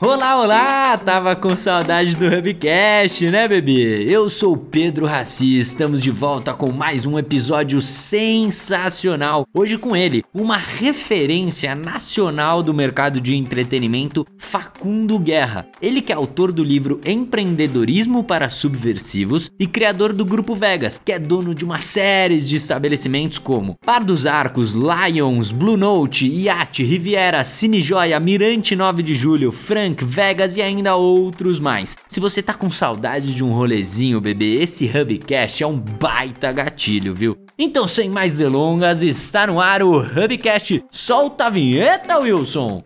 Olá, olá! Tava com saudade do Hubcast, né, bebê? Eu sou Pedro Raci, estamos de volta com mais um episódio sensacional. Hoje com ele, uma referência nacional do mercado de entretenimento, Facundo Guerra. Ele que é autor do livro Empreendedorismo para Subversivos e criador do Grupo Vegas, que é dono de uma série de estabelecimentos como Par dos Arcos, Lions, Blue Note, Yacht, Riviera, Cine Joia, Mirante 9 de Julho, Frank Vegas e ainda outros mais. Se você tá com saudade de um rolezinho, bebê, esse Hubcast é um baita gatilho, viu? Então, sem mais delongas, está no ar o Hubcast. Solta a vinheta, Wilson!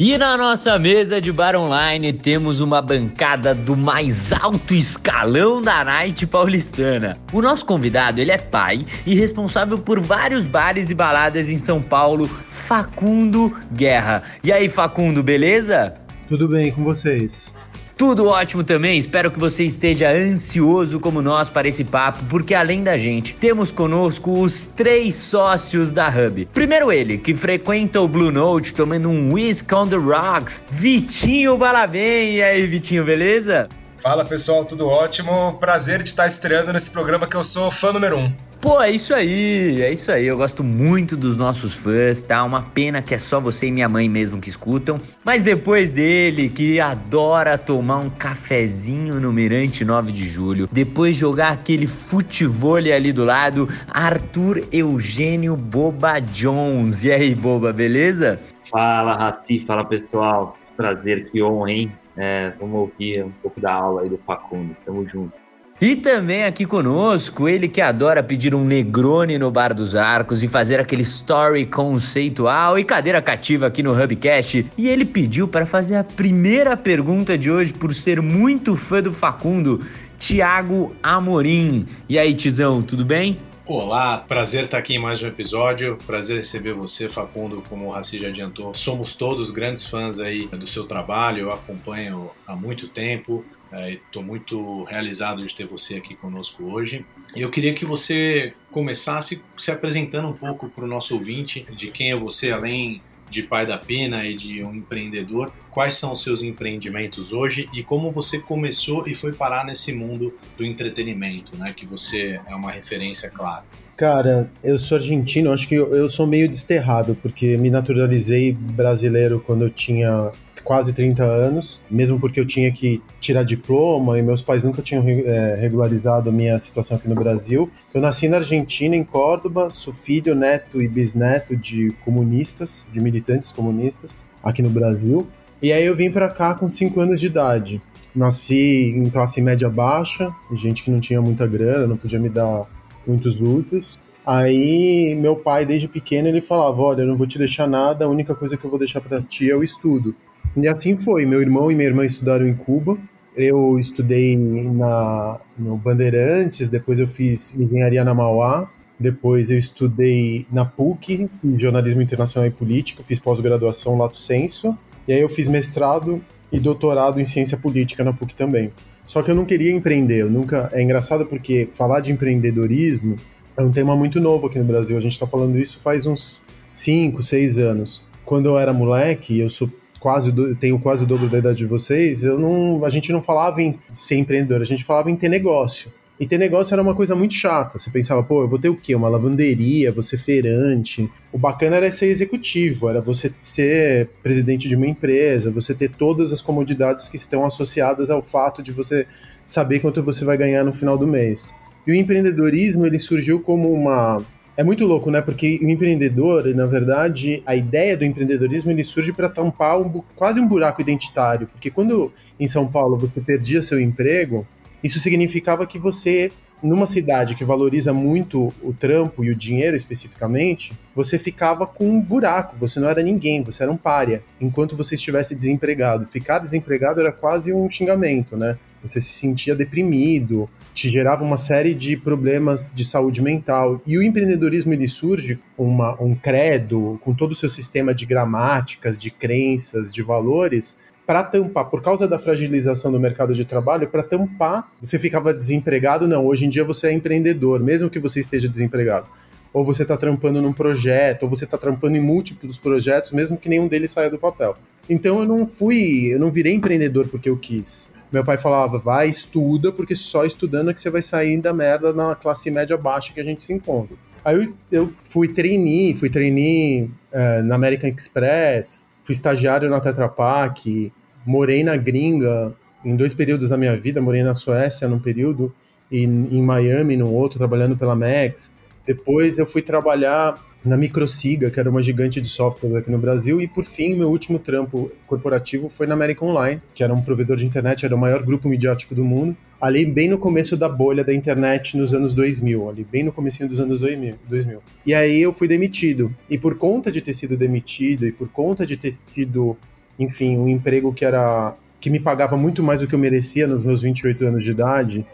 E na nossa mesa de bar online temos uma bancada do mais alto escalão da night paulistana. O nosso convidado, ele é pai e responsável por vários bares e baladas em São Paulo, Facundo Guerra. E aí, Facundo, beleza? Tudo bem com vocês? Tudo ótimo também, espero que você esteja ansioso como nós para esse papo, porque além da gente, temos conosco os três sócios da Hub. Primeiro ele, que frequenta o Blue Note tomando um Whisk on the Rocks, Vitinho Balabem. E aí, Vitinho, beleza? Fala pessoal, tudo ótimo. Prazer de estar estreando nesse programa que eu sou fã número um. Pô, é isso aí, é isso aí. Eu gosto muito dos nossos fãs, tá? Uma pena que é só você e minha mãe mesmo que escutam. Mas depois dele, que adora tomar um cafezinho no Mirante 9 de Julho, depois jogar aquele futebol ali do lado, Arthur Eugênio Boba Jones. E aí, Boba, beleza? Fala, Raci, fala pessoal. Prazer, que honra, hein? É, vamos ouvir um pouco da aula aí do Facundo. Tamo junto. E também aqui conosco, ele que adora pedir um Negroni no Bar dos Arcos e fazer aquele story conceitual e cadeira cativa aqui no Hubcast. E ele pediu para fazer a primeira pergunta de hoje por ser muito fã do Facundo, Tiago Amorim. E aí, Tizão, tudo bem? Olá, prazer estar aqui em mais um episódio. Prazer receber você, Facundo, como o Raci já adiantou. Somos todos grandes fãs aí do seu trabalho, eu acompanho há muito tempo. Estou é, muito realizado de ter você aqui conosco hoje. Eu queria que você começasse se apresentando um pouco para o nosso ouvinte de quem é você, além de pai da pena e de um empreendedor, quais são os seus empreendimentos hoje e como você começou e foi parar nesse mundo do entretenimento, né? Que você é uma referência, claro. Cara, eu sou argentino, acho que eu, sou meio desterrado, porque me naturalizei brasileiro quando eu tinha quase 30 anos, mesmo porque eu tinha que tirar diploma e meus pais nunca tinham é, regularizado a minha situação aqui no Brasil. Eu nasci na Argentina, em Córdoba, sou filho, neto e bisneto de comunistas, de militantes comunistas aqui no Brasil. E aí eu vim para cá com 5 anos de idade. Nasci em classe média baixa, gente que não tinha muita grana, não podia me dar muitos lutos. Aí meu pai, desde pequeno, ele falava: Olha, eu não vou te deixar nada, a única coisa que eu vou deixar para ti é o estudo. E assim foi. Meu irmão e minha irmã estudaram em Cuba. Eu estudei na, no Bandeirantes, depois eu fiz engenharia na Mauá, depois eu estudei na PUC, em jornalismo internacional e política, fiz pós-graduação lato senso, e aí eu fiz mestrado e doutorado em ciência política na PUC também. Só que eu não queria empreender, eu nunca. É engraçado porque falar de empreendedorismo é um tema muito novo aqui no Brasil. A gente está falando isso faz uns 5, 6 anos. Quando eu era moleque, eu sou quase tenho quase o dobro da idade de vocês, eu não, a gente não falava em ser empreendedor, a gente falava em ter negócio. E ter negócio era uma coisa muito chata. Você pensava, pô, eu vou ter o quê? Uma lavanderia, ser feirante. O bacana era ser executivo, era você ser presidente de uma empresa, você ter todas as comodidades que estão associadas ao fato de você saber quanto você vai ganhar no final do mês. E o empreendedorismo, ele surgiu como uma é muito louco, né? Porque o empreendedor, na verdade, a ideia do empreendedorismo ele surge para tampar um, quase um buraco identitário. Porque quando em São Paulo você perdia seu emprego, isso significava que você numa cidade que valoriza muito o trampo e o dinheiro especificamente, você ficava com um buraco, você não era ninguém, você era um pária, enquanto você estivesse desempregado. Ficar desempregado era quase um xingamento, né? Você se sentia deprimido, te gerava uma série de problemas de saúde mental. E o empreendedorismo ele surge uma, um credo com todo o seu sistema de gramáticas, de crenças, de valores, para tampar, por causa da fragilização do mercado de trabalho, para tampar, você ficava desempregado, não, hoje em dia você é empreendedor, mesmo que você esteja desempregado. Ou você está trampando num projeto, ou você está trampando em múltiplos projetos, mesmo que nenhum deles saia do papel. Então eu não fui, eu não virei empreendedor porque eu quis. Meu pai falava, vai, estuda, porque só estudando é que você vai sair da merda na classe média baixa que a gente se encontra. Aí eu, eu fui trainee, fui trainee uh, na American Express, fui estagiário na Tetra Pak, morei na gringa em dois períodos da minha vida, morei na Suécia num período e em Miami num outro, trabalhando pela Max. Depois eu fui trabalhar na Microsiga, que era uma gigante de software aqui no Brasil, e por fim, meu último trampo corporativo foi na American Online, que era um provedor de internet, era o maior grupo midiático do mundo, ali bem no começo da bolha da internet nos anos 2000, ali bem no comecinho dos anos 2000. 2000. E aí eu fui demitido, e por conta de ter sido demitido e por conta de ter tido enfim, um emprego que era que me pagava muito mais do que eu merecia nos meus 28 anos de idade.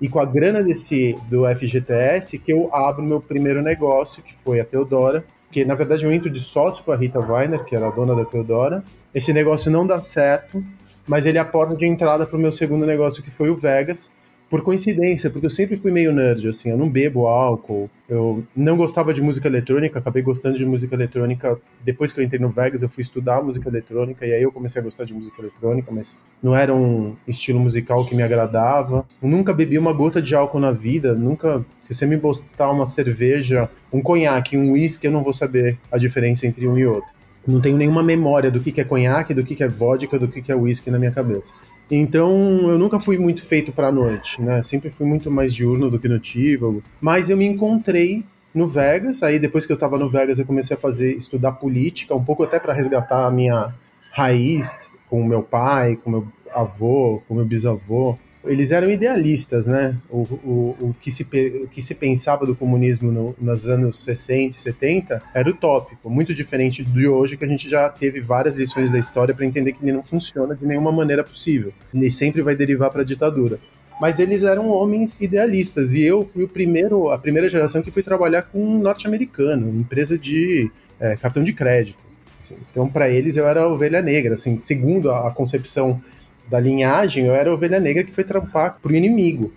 E com a grana desse do FGTS que eu abro meu primeiro negócio, que foi a Teodora, que na verdade eu entro de sócio com a Rita Weiner, que era a dona da Teodora. Esse negócio não dá certo, mas ele é a porta de entrada para o meu segundo negócio, que foi o Vegas, por coincidência, porque eu sempre fui meio nerd, assim, eu não bebo álcool, eu não gostava de música eletrônica, acabei gostando de música eletrônica depois que eu entrei no Vegas, eu fui estudar música eletrônica e aí eu comecei a gostar de música eletrônica, mas não era um estilo musical que me agradava. Eu nunca bebi uma gota de álcool na vida, nunca, se você me botar uma cerveja, um conhaque, um uísque, eu não vou saber a diferença entre um e outro. Não tenho nenhuma memória do que é conhaque, do que é vodka, do que é uísque na minha cabeça. Então, eu nunca fui muito feito para noite, né? Sempre fui muito mais diurno do que notívago. Mas eu me encontrei no Vegas, aí depois que eu estava no Vegas, eu comecei a fazer estudar política, um pouco até para resgatar a minha raiz com o meu pai, com meu avô, com meu bisavô eles eram idealistas, né? O, o, o, que, se, o que se pensava do comunismo no, nos anos 60 e 70 era utópico, muito diferente de hoje, que a gente já teve várias lições da história para entender que ele não funciona de nenhuma maneira possível. Ele sempre vai derivar para a ditadura. Mas eles eram homens idealistas e eu fui o primeiro, a primeira geração que fui trabalhar com um norte-americano, empresa de é, cartão de crédito. Assim. Então, para eles, eu era ovelha negra, assim, segundo a, a concepção da linhagem, eu era a ovelha negra que foi trampar pro inimigo.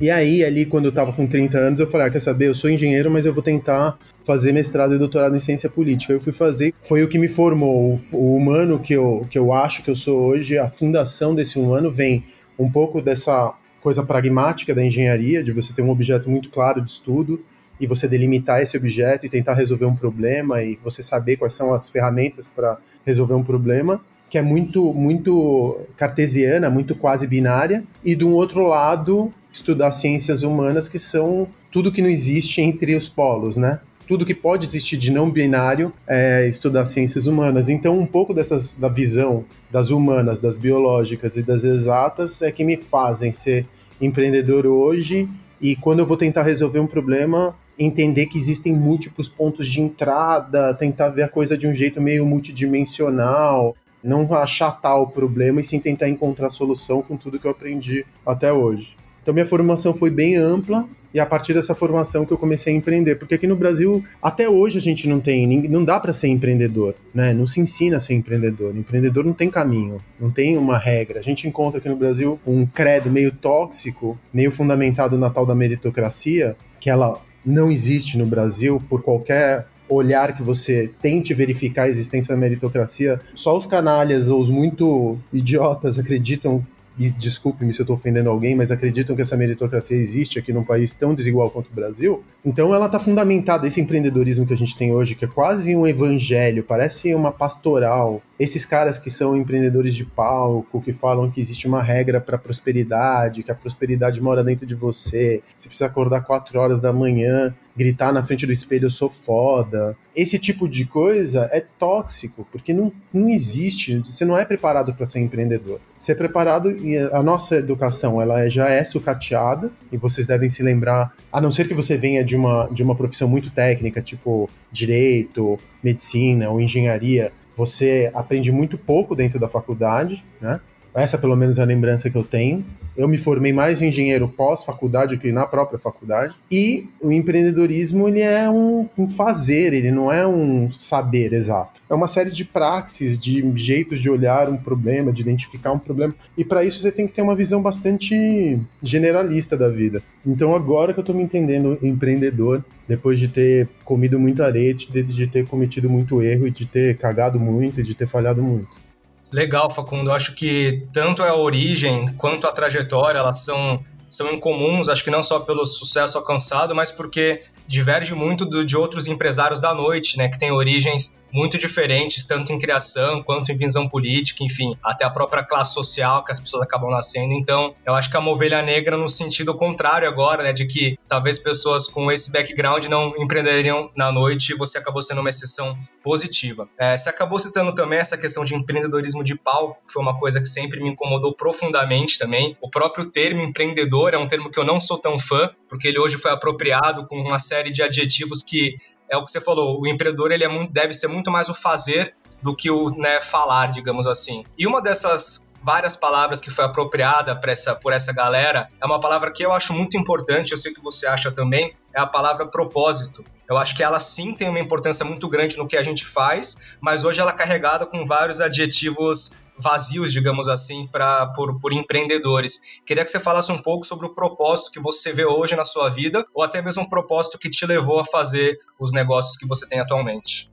E aí, ali, quando eu tava com 30 anos, eu falei, ah, quer saber, eu sou engenheiro, mas eu vou tentar fazer mestrado e doutorado em ciência política. Eu fui fazer, foi o que me formou. O, humano que eu, que eu acho que eu sou hoje, a fundação desse humano vem um pouco dessa coisa pragmática da engenharia, de você ter um objeto muito claro de estudo e você delimitar esse objeto e tentar resolver um problema e você saber quais são as ferramentas para resolver um problema que é muito, muito cartesiana, muito quase binária, e de um outro lado, estudar ciências humanas, que são tudo que não existe entre os polos, né? Tudo que pode existir de não binário é estudar ciências humanas. Então, um pouco dessas, da visão das humanas, das biológicas e das exatas é que me fazem ser empreendedor hoje e quando eu vou tentar resolver um problema, entender que existem múltiplos pontos de entrada, tentar ver a coisa de um jeito meio multidimensional, não achatar o problema e sim tentar encontrar solução com tudo que eu aprendi até hoje. Então minha formação foi bem ampla e a partir dessa formação que eu comecei a empreender, porque aqui no Brasil até hoje a gente não tem, não dá para ser empreendedor, né? Não se ensina a ser empreendedor. Empreendedor não tem caminho, não tem uma regra. A gente encontra aqui no Brasil um credo meio tóxico, meio fundamentado na tal da meritocracia, que ela não existe no Brasil por qualquer olhar que você tente verificar a existência da meritocracia, só os canalhas ou os muito idiotas acreditam e desculpe-me se eu estou ofendendo alguém, mas acreditam que essa meritocracia existe aqui num país tão desigual quanto o Brasil. Então ela está fundamentada, esse empreendedorismo que a gente tem hoje, que é quase um evangelho, parece uma pastoral. Esses caras que são empreendedores de palco, que falam que existe uma regra para prosperidade, que a prosperidade mora dentro de você, você precisa acordar 4 horas da manhã gritar na frente do espelho eu sou foda. Esse tipo de coisa é tóxico, porque não, não existe, você não é preparado para ser empreendedor. Você é preparado e a nossa educação, ela já é sucateada e vocês devem se lembrar, a não ser que você venha de uma, de uma profissão muito técnica, tipo direito, medicina ou engenharia, você aprende muito pouco dentro da faculdade, né? Essa, pelo menos, é a lembrança que eu tenho. Eu me formei mais engenheiro pós-faculdade do que na própria faculdade. E o empreendedorismo, ele é um, um, fazer, ele não é um saber exato. É uma série de praxis, de jeitos de olhar um problema, de identificar um problema. E para isso você tem que ter uma visão bastante generalista da vida. Então agora que eu tô me entendendo empreendedor, depois de ter comido muito arete, de, de ter cometido muito erro e de ter cagado muito e de ter falhado muito. Legal, Facundo. Eu acho que tanto a origem quanto a trajetória, elas são, são incomuns, acho que não só pelo sucesso alcançado, mas porque diverge muito do, de outros empresários da noite, né, que têm origens muito diferentes, tanto em criação quanto em visão política, enfim, até a própria classe social que as pessoas acabam nascendo. Então, eu acho que é uma ovelha negra no sentido contrário agora, né, de que talvez pessoas com esse background não empreenderiam na noite e você acabou sendo uma exceção positiva. É, você acabou citando também essa questão de empreendedorismo de pau, que foi uma coisa que sempre me incomodou profundamente também. O próprio termo empreendedor é um termo que eu não sou tão fã, porque ele hoje foi apropriado com uma série de adjetivos que é o que você falou, o empreendedor ele é muito, deve ser muito mais o fazer do que o né, falar, digamos assim. E uma dessas várias palavras que foi apropriada essa, por essa galera é uma palavra que eu acho muito importante, eu sei que você acha também, é a palavra propósito. Eu acho que ela sim tem uma importância muito grande no que a gente faz, mas hoje ela é carregada com vários adjetivos vazios, digamos assim, pra, por, por empreendedores. Queria que você falasse um pouco sobre o propósito que você vê hoje na sua vida, ou até mesmo um propósito que te levou a fazer os negócios que você tem atualmente.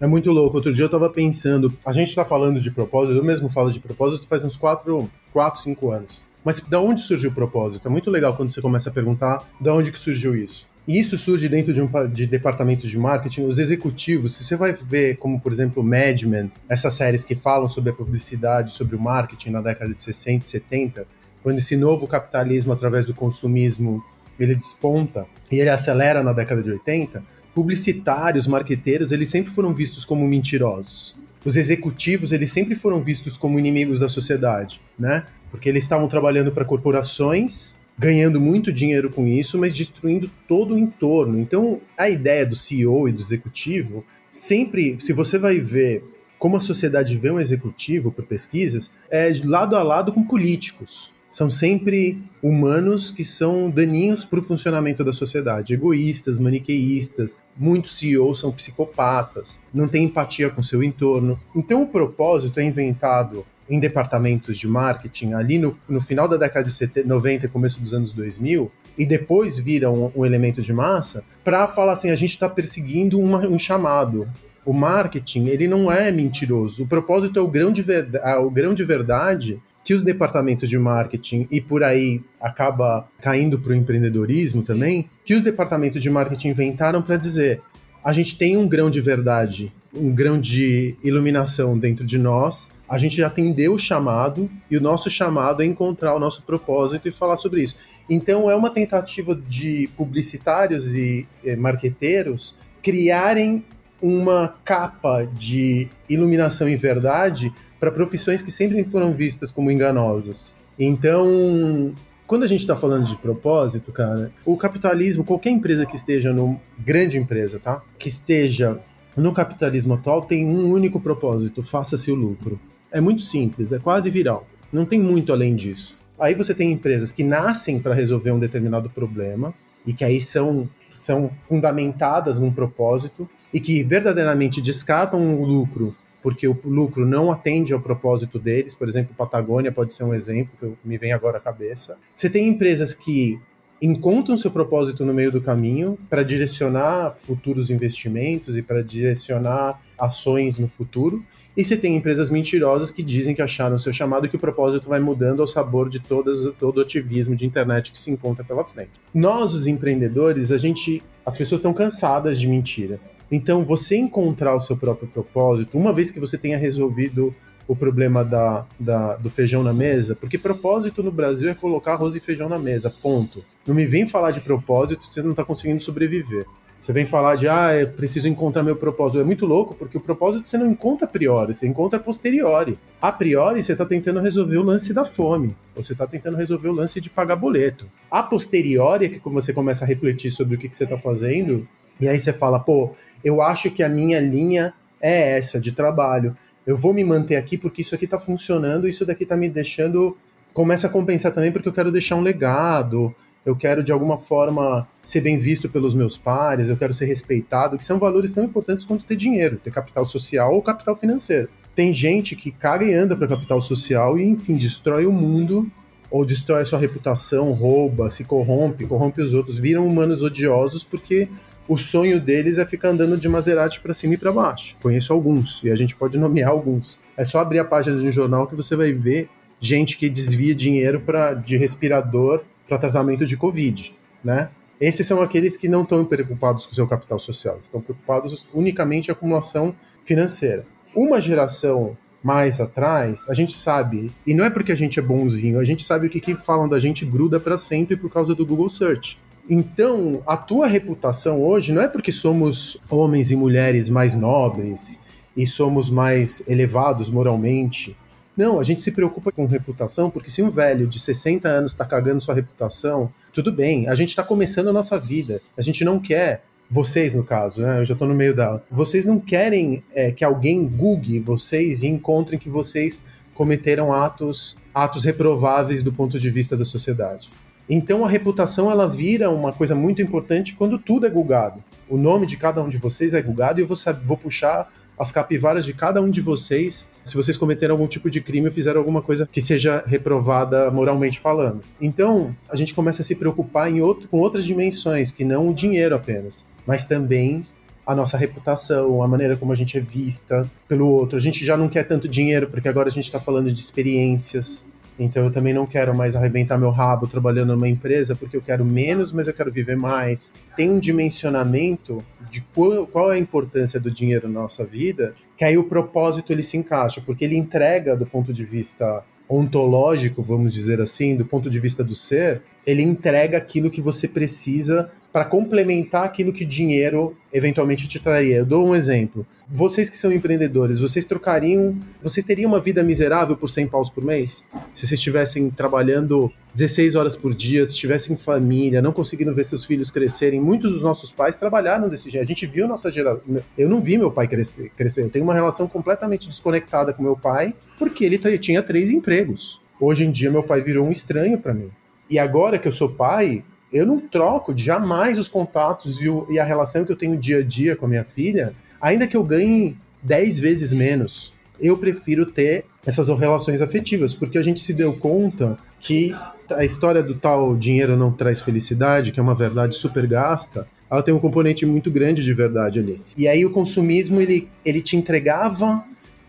É muito louco. Outro dia eu tava pensando, a gente tá falando de propósito, eu mesmo falo de propósito faz uns 4, 4 5 anos. Mas da onde surgiu o propósito? É muito legal quando você começa a perguntar da onde que surgiu isso. E isso surge dentro de, um, de departamentos de marketing. Os executivos, se você vai ver, como por exemplo, Mad Men, essas séries que falam sobre a publicidade, sobre o marketing na década de 60 e 70, quando esse novo capitalismo, através do consumismo, ele desponta e ele acelera na década de 80, publicitários, marqueteiros, eles sempre foram vistos como mentirosos. Os executivos, eles sempre foram vistos como inimigos da sociedade, né? Porque eles estavam trabalhando para corporações ganhando muito dinheiro com isso, mas destruindo todo o entorno. Então, a ideia do CEO e do executivo, sempre, se você vai ver como a sociedade vê um executivo por pesquisas, é lado a lado com políticos. São sempre humanos que são daninhos para o funcionamento da sociedade, egoístas, maniqueístas. Muitos CEOs são psicopatas, não têm empatia com seu entorno. Então, o propósito é inventado em departamentos de marketing ali no, no final da década de 70, 90 e começo dos anos 2000, e depois viram um, elemento de massa, para falar assim: a gente está perseguindo uma, um chamado. O marketing, ele não é mentiroso. O propósito é o grão de, verdade, o grão de verdade que os departamentos de marketing, e por aí acaba caindo para o empreendedorismo também, que os departamentos de marketing inventaram para dizer: a gente tem um grão de verdade, um grão de iluminação dentro de nós, a gente já atendeu o chamado e o nosso chamado é encontrar o nosso propósito e falar sobre isso. Então é uma tentativa de publicitários e eh, marqueteiros criarem uma capa de iluminação e verdade para profissões que sempre foram vistas como enganosas. Então, quando a gente está falando de propósito, cara, o capitalismo, qualquer empresa que esteja no grande empresa, tá? Que esteja no capitalismo atual tem um único propósito: faça-se o lucro. É muito simples, é quase viral. Não tem muito além disso. Aí você tem empresas que nascem para resolver um determinado problema e que aí são, são fundamentadas num propósito e que verdadeiramente descartam o lucro porque o lucro não atende ao propósito deles. Por exemplo, Patagônia pode ser um exemplo que me vem agora à cabeça. Você tem empresas que encontram seu propósito no meio do caminho para direcionar futuros investimentos e para direcionar ações no futuro. E você tem empresas mentirosas que dizem que acharam seu chamado e que o propósito vai mudando ao sabor de todas, todo o ativismo de internet que se encontra pela frente. Nós, os empreendedores, a gente. As pessoas estão cansadas de mentira. Então, você encontrar o seu próprio propósito, uma vez que você tenha resolvido o problema da, da, do feijão na mesa, porque propósito no Brasil é colocar arroz e feijão na mesa, ponto. Não me vem falar de propósito você não está conseguindo sobreviver. Você vem falar de, ah, eu preciso encontrar meu propósito. É muito louco, porque o propósito você não encontra a priori, você encontra a posteriori. A priori, você está tentando resolver o lance da fome, você está tentando resolver o lance de pagar boleto. A posteriori é que você começa a refletir sobre o que, que você está fazendo, e aí você fala, pô, eu acho que a minha linha é essa de trabalho. Eu vou me manter aqui porque isso aqui está funcionando, isso daqui está me deixando. Começa a compensar também porque eu quero deixar um legado, eu quero de alguma forma ser bem visto pelos meus pares, eu quero ser respeitado, que são valores tão importantes quanto ter dinheiro, ter capital social ou capital financeiro. Tem gente que caga e anda para capital social e, enfim, destrói o mundo ou destrói a sua reputação, rouba, se corrompe, corrompe os outros, viram humanos odiosos porque o sonho deles é ficar andando de Maserati para cima e para baixo. Conheço alguns e a gente pode nomear alguns. É só abrir a página de um jornal que você vai ver gente que desvia dinheiro para de respirador para tratamento de Covid, né? Esses são aqueles que não estão preocupados com o seu capital social, estão preocupados unicamente com a acumulação financeira. Uma geração mais atrás, a gente sabe, e não é porque a gente é bonzinho, a gente sabe o que, que falam da gente gruda para sempre por causa do Google Search. Então, a tua reputação hoje não é porque somos homens e mulheres mais nobres e somos mais elevados moralmente, não, a gente se preocupa com reputação, porque se um velho de 60 anos está cagando sua reputação, tudo bem, a gente está começando a nossa vida. A gente não quer, vocês no caso, né? Eu já estou no meio da. Vocês não querem é, que alguém google vocês e encontrem que vocês cometeram atos, atos reprováveis do ponto de vista da sociedade. Então a reputação ela vira uma coisa muito importante quando tudo é gulgado. O nome de cada um de vocês é gulgado e eu vou, vou puxar as capivaras de cada um de vocês se vocês cometeram algum tipo de crime ou fizeram alguma coisa que seja reprovada moralmente falando. Então, a gente começa a se preocupar em outro, com outras dimensões, que não o dinheiro apenas, mas também a nossa reputação, a maneira como a gente é vista pelo outro. A gente já não quer tanto dinheiro, porque agora a gente está falando de experiências, então eu também não quero mais arrebentar meu rabo trabalhando numa empresa porque eu quero menos, mas eu quero viver mais. Tem um dimensionamento de qual, qual é a importância do dinheiro na nossa vida, que aí o propósito ele se encaixa, porque ele entrega do ponto de vista ontológico, vamos dizer assim, do ponto de vista do ser, ele entrega aquilo que você precisa para complementar aquilo que dinheiro eventualmente te traria. Eu dou um exemplo. Vocês que são empreendedores, vocês trocariam, vocês teriam uma vida miserável por 100 paus por mês? Se vocês estivessem trabalhando 16 horas por dia, se tivessem família, não conseguindo ver seus filhos crescerem. Muitos dos nossos pais trabalharam desse jeito. A gente viu nossa geração. Eu não vi meu pai crescer, crescer. Eu tenho uma relação completamente desconectada com meu pai, porque ele tinha três empregos. Hoje em dia, meu pai virou um estranho para mim. E agora que eu sou pai, eu não troco jamais os contatos e, o, e, a relação que eu tenho dia a dia com a minha filha, ainda que eu ganhe 10 vezes menos. Eu prefiro ter essas relações afetivas, porque a gente se deu conta que a história do tal dinheiro não traz felicidade, que é uma verdade super gasta, ela tem um componente muito grande de verdade ali. E aí o consumismo, ele, ele te entregava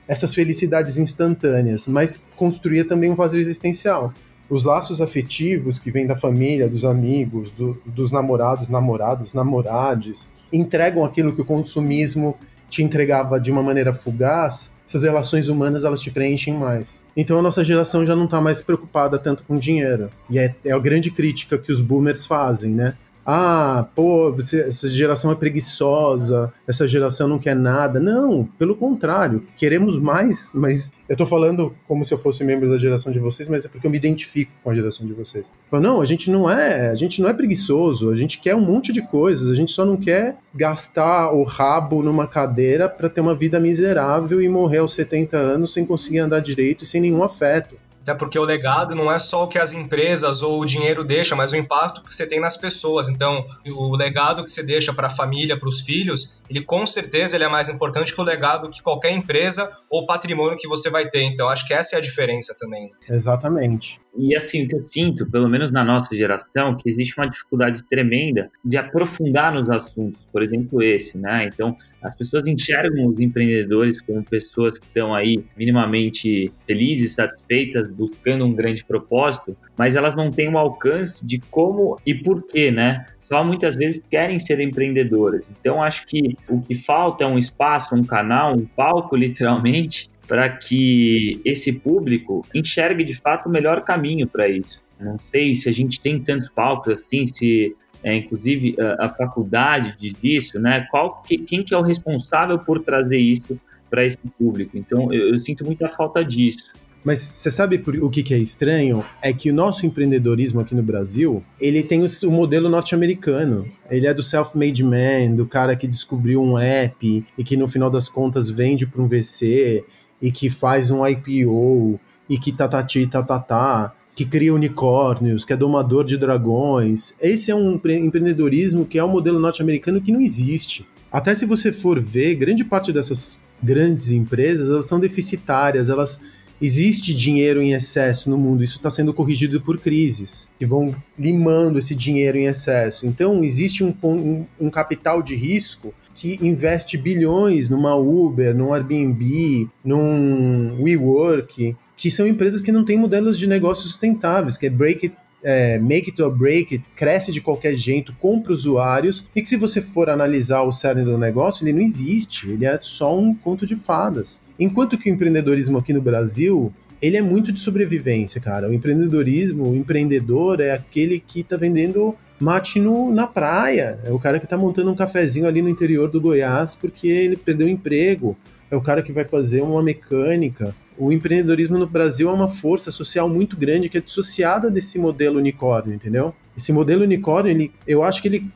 essas felicidades instantâneas, mas construía também um vazio existencial os laços afetivos que vêm da família, dos amigos, do, dos namorados, namorados, namorades, entregam aquilo que o consumismo te entregava de uma maneira fugaz, essas relações humanas elas te preenchem mais. Então a nossa geração já não está mais preocupada tanto com dinheiro. E é, é a grande crítica que os boomers fazem, né? Ah, pô, essa geração é preguiçosa, essa geração não quer nada. Não, pelo contrário, queremos mais, mas eu tô falando como se eu fosse membro da geração de vocês, mas é porque eu me identifico com a geração de vocês. Então, não, a gente não é, a gente não é preguiçoso, a gente quer um monte de coisas, a gente só não quer gastar o rabo numa cadeira para ter uma vida miserável e morrer aos 70 anos sem conseguir andar direito e sem nenhum afeto. Até porque o legado não é só o que as empresas ou o dinheiro deixa, mas o impacto que você tem nas pessoas. Então, o legado que você deixa para a família, para os filhos, ele com certeza ele é mais importante que o legado que qualquer empresa ou patrimônio que você vai ter. Então, acho que essa é a diferença também. Exatamente. E assim, o que eu sinto, pelo menos na nossa geração, que existe uma dificuldade tremenda de aprofundar nos assuntos, por exemplo, esse, né? Então, as pessoas enxergam os empreendedores como pessoas que estão aí minimamente felizes, satisfeitas, buscando um grande propósito, mas elas não têm o um alcance de como e por quê, né? Só muitas vezes querem ser empreendedoras. Então, acho que o que falta é um espaço, um canal, um palco, literalmente, para que esse público enxergue de fato o melhor caminho para isso. Não sei se a gente tem tantos palcos assim, se é, inclusive a, a, faculdade diz isso, né? Qual que, quem que é o responsável por trazer isso para esse público? Então eu, eu, sinto muita falta disso. Mas você sabe por, o que, que, é estranho? É que o nosso empreendedorismo aqui no Brasil, ele tem o, o modelo norte-americano. Ele é do self-made man, do cara que descobriu um app e que no final das contas vende para um VC e que faz um IPO e que tatati tatatá. Tá, tá, tá que cria unicórnios, que é domador de dragões. Esse é um empreendedorismo que é um modelo norte-americano que não existe. Até se você for ver, grande parte dessas grandes empresas, elas são deficitárias, elas existe dinheiro em excesso no mundo, isso está sendo corrigido por crises, que vão limando esse dinheiro em excesso. Então, existe um, um, um capital de risco que investe bilhões numa Uber, num Airbnb, num WeWork, que são empresas que não têm modelos de negócio sustentáveis, que é break it, é, make it or break it, cresce de qualquer jeito, compra usuários, e que se você for analisar o cerne do negócio, ele não existe, ele é só um conto de fadas. Enquanto que o empreendedorismo aqui no Brasil, ele é muito de sobrevivência, cara. O empreendedorismo, o empreendedor é aquele que está vendendo mate no, na praia, é o cara que está montando um cafezinho ali no interior do Goiás porque ele perdeu o emprego, é o cara que vai fazer uma mecânica, o empreendedorismo no Brasil é uma força social muito grande que é dissociada desse modelo unicórnio, entendeu? Esse modelo unicórnio, ele, eu acho que ele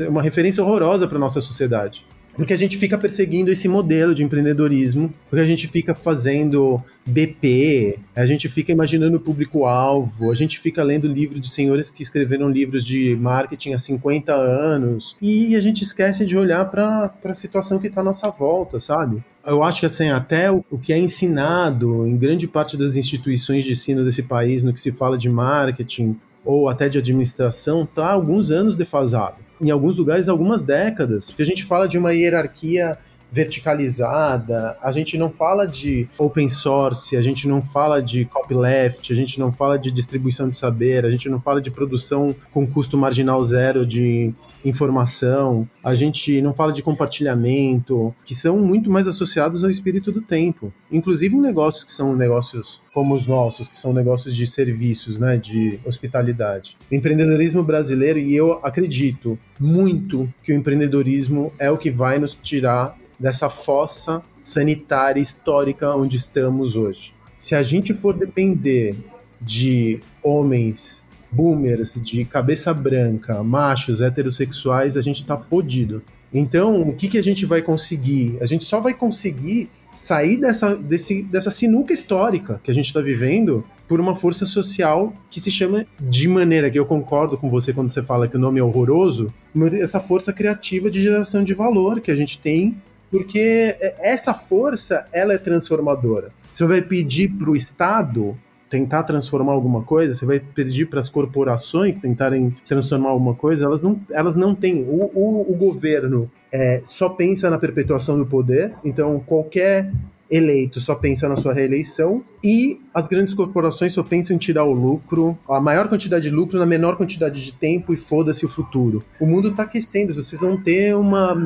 é uma referência horrorosa para nossa sociedade. Porque a gente fica perseguindo esse modelo de empreendedorismo, porque a gente fica fazendo BP, a gente fica imaginando o público-alvo, a gente fica lendo livros de senhores que escreveram livros de marketing há 50 anos, e a gente esquece de olhar para a situação que está à nossa volta, sabe? Eu acho que assim, até o, que é ensinado em grande parte das instituições de ensino desse país, no que se fala de marketing ou até de administração, está alguns anos defasado. Em alguns lugares, algumas décadas. Porque a gente fala de uma hierarquia verticalizada, a gente não fala de open source, a gente não fala de copyleft, a gente não fala de distribuição de saber, a gente não fala de produção com custo marginal zero de informação, a gente não fala de compartilhamento, que são muito mais associados ao espírito do tempo. Inclusive em negócios que são negócios como os nossos, que são negócios de serviços, né, de hospitalidade. O empreendedorismo brasileiro, e eu acredito muito que o empreendedorismo é o que vai nos tirar dessa fossa sanitária histórica onde estamos hoje. Se a gente for depender de homens boomers, de cabeça branca, machos, heterossexuais, a gente tá fodido. Então, o que, que a gente vai conseguir? A gente só vai conseguir sair dessa, desse, dessa sinuca histórica que a gente está vivendo por uma força social que se chama, de maneira que eu concordo com você quando você fala que o nome é horroroso, essa força criativa de geração de valor que a gente tem, porque essa força ela é transformadora. Você vai pedir para o Estado tentar transformar alguma coisa, você vai pedir para as corporações tentarem transformar alguma coisa, elas não, elas não têm. O, o, o governo é, só pensa na perpetuação do poder, então qualquer eleito só pensa na sua reeleição e as grandes corporações só pensam em tirar o lucro, a maior quantidade de lucro na menor quantidade de tempo e foda-se o futuro. O mundo está aquecendo, vocês vão ter uma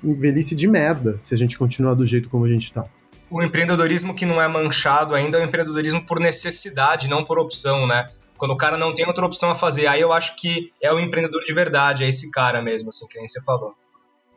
velhice de merda se a gente continuar do jeito como a gente está o empreendedorismo que não é manchado ainda é o empreendedorismo por necessidade, não por opção, né? Quando o cara não tem outra opção a fazer, aí eu acho que é o empreendedor de verdade, é esse cara mesmo, assim, que nem você falou.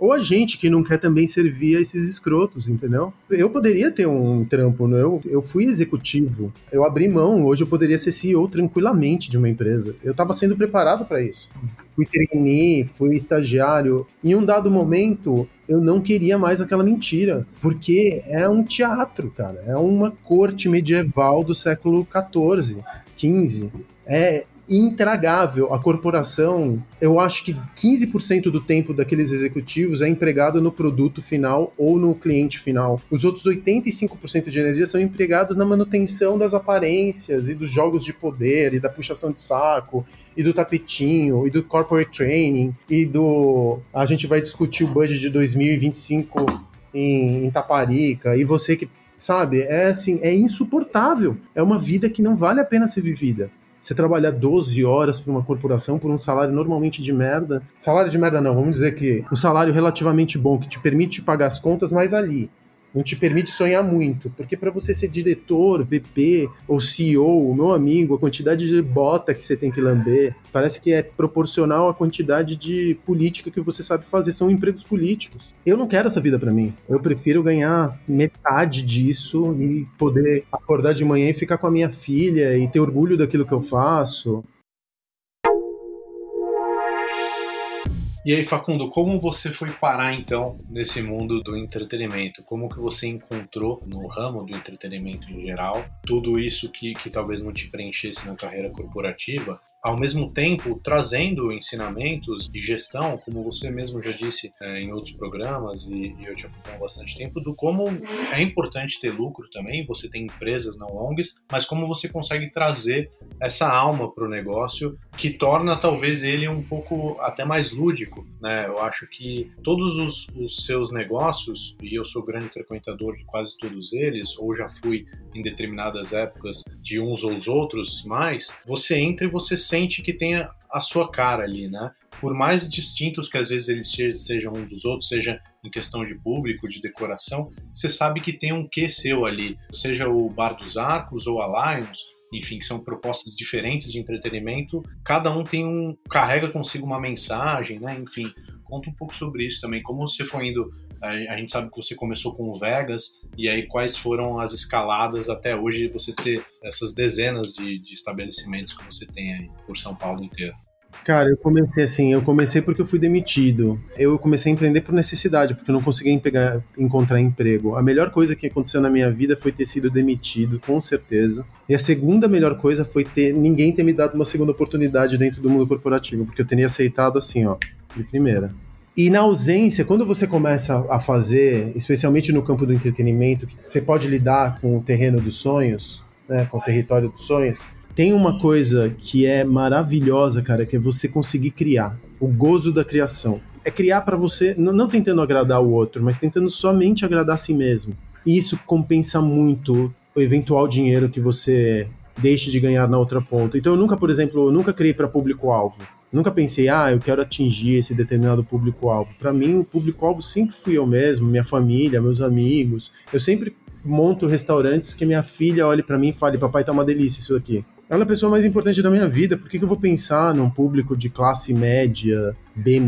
Ou a gente que não quer também servir a esses escrotos, entendeu? Eu poderia ter um trampo, né? eu, eu fui executivo, eu abri mão, hoje eu poderia ser CEO tranquilamente de uma empresa. Eu estava sendo preparado para isso. Fui trainee, fui estagiário. Em um dado momento, eu não queria mais aquela mentira, porque é um teatro, cara. É uma corte medieval do século XIV, XV. É, intragável. A corporação, eu acho que 15% do tempo daqueles executivos é empregado no produto final ou no cliente final. Os outros 85% de energia são empregados na manutenção das aparências e dos jogos de poder e da puxação de saco e do tapetinho e do corporate training e do a gente vai discutir o budget de 2025 em, em Taparica e você que sabe, é assim, é insuportável. É uma vida que não vale a pena ser vivida. Você trabalhar 12 horas para uma corporação por um salário normalmente de merda. Salário de merda não, vamos dizer que um salário relativamente bom que te permite pagar as contas, mas ali não te permite sonhar muito, porque para você ser diretor, VP ou CEO, meu amigo, a quantidade de bota que você tem que lamber, parece que é proporcional à quantidade de política que você sabe fazer, são empregos políticos. Eu não quero essa vida para mim. Eu prefiro ganhar metade disso e poder acordar de manhã e ficar com a minha filha e ter orgulho daquilo que eu faço. E aí, Facundo, como você foi parar então nesse mundo do entretenimento? Como que você encontrou no ramo do entretenimento em geral tudo isso que, que talvez não te preenchesse na carreira corporativa, ao mesmo tempo trazendo ensinamentos de gestão, como você mesmo já disse é, em outros programas e, e eu te acompanho há bastante tempo, do como é importante ter lucro também, você tem empresas não longas, mas como você consegue trazer essa alma para o negócio que torna talvez ele um pouco até mais lúdico né? Eu acho que todos os, os, seus negócios, e eu sou grande frequentador de quase todos eles, ou já fui em determinadas épocas de uns ou os outros mais, você entra e você sente que tem a, a sua cara ali, né? Por mais distintos que às vezes eles sejam um dos outros, seja em questão de público, de decoração, você sabe que tem um quê seu ali, seja o Bar dos Arcos ou a Lions, enfim, que são propostas diferentes de entretenimento, cada um tem um carrega consigo uma mensagem, né? Enfim, conta um pouco sobre isso também, como você foi indo, a gente sabe que você começou com o Vegas, e aí quais foram as escaladas até hoje você ter essas dezenas de, de estabelecimentos que você tem aí por São Paulo inteiro. Cara, eu comecei assim, eu comecei porque eu fui demitido. Eu comecei a empreender por necessidade, porque eu não conseguia encontrar emprego. A melhor coisa que aconteceu na minha vida foi ter sido demitido, com certeza. E a segunda melhor coisa foi ter ninguém ter me dado uma segunda oportunidade dentro do mundo corporativo, porque eu teria aceitado assim, ó, de primeira. E na ausência, quando você começa a fazer, especialmente no campo do entretenimento, você pode lidar com o terreno dos sonhos, né, com o território dos sonhos, tem uma coisa que é maravilhosa, cara, que é você conseguir criar. O gozo da criação. É criar para você, não tentando agradar o outro, mas tentando somente agradar a si mesmo. E isso compensa muito o eventual dinheiro que você deixe de ganhar na outra ponta. Então eu nunca, por exemplo, eu nunca criei para público-alvo. Nunca pensei, ah, eu quero atingir esse determinado público-alvo. Para mim, o público-alvo sempre fui eu mesmo, minha família, meus amigos. Eu sempre monto restaurantes que minha filha olhe para mim e fale, papai, tá uma delícia isso aqui. Ela é a pessoa mais importante da minha vida. Por que, que eu vou pensar num público de classe média, B,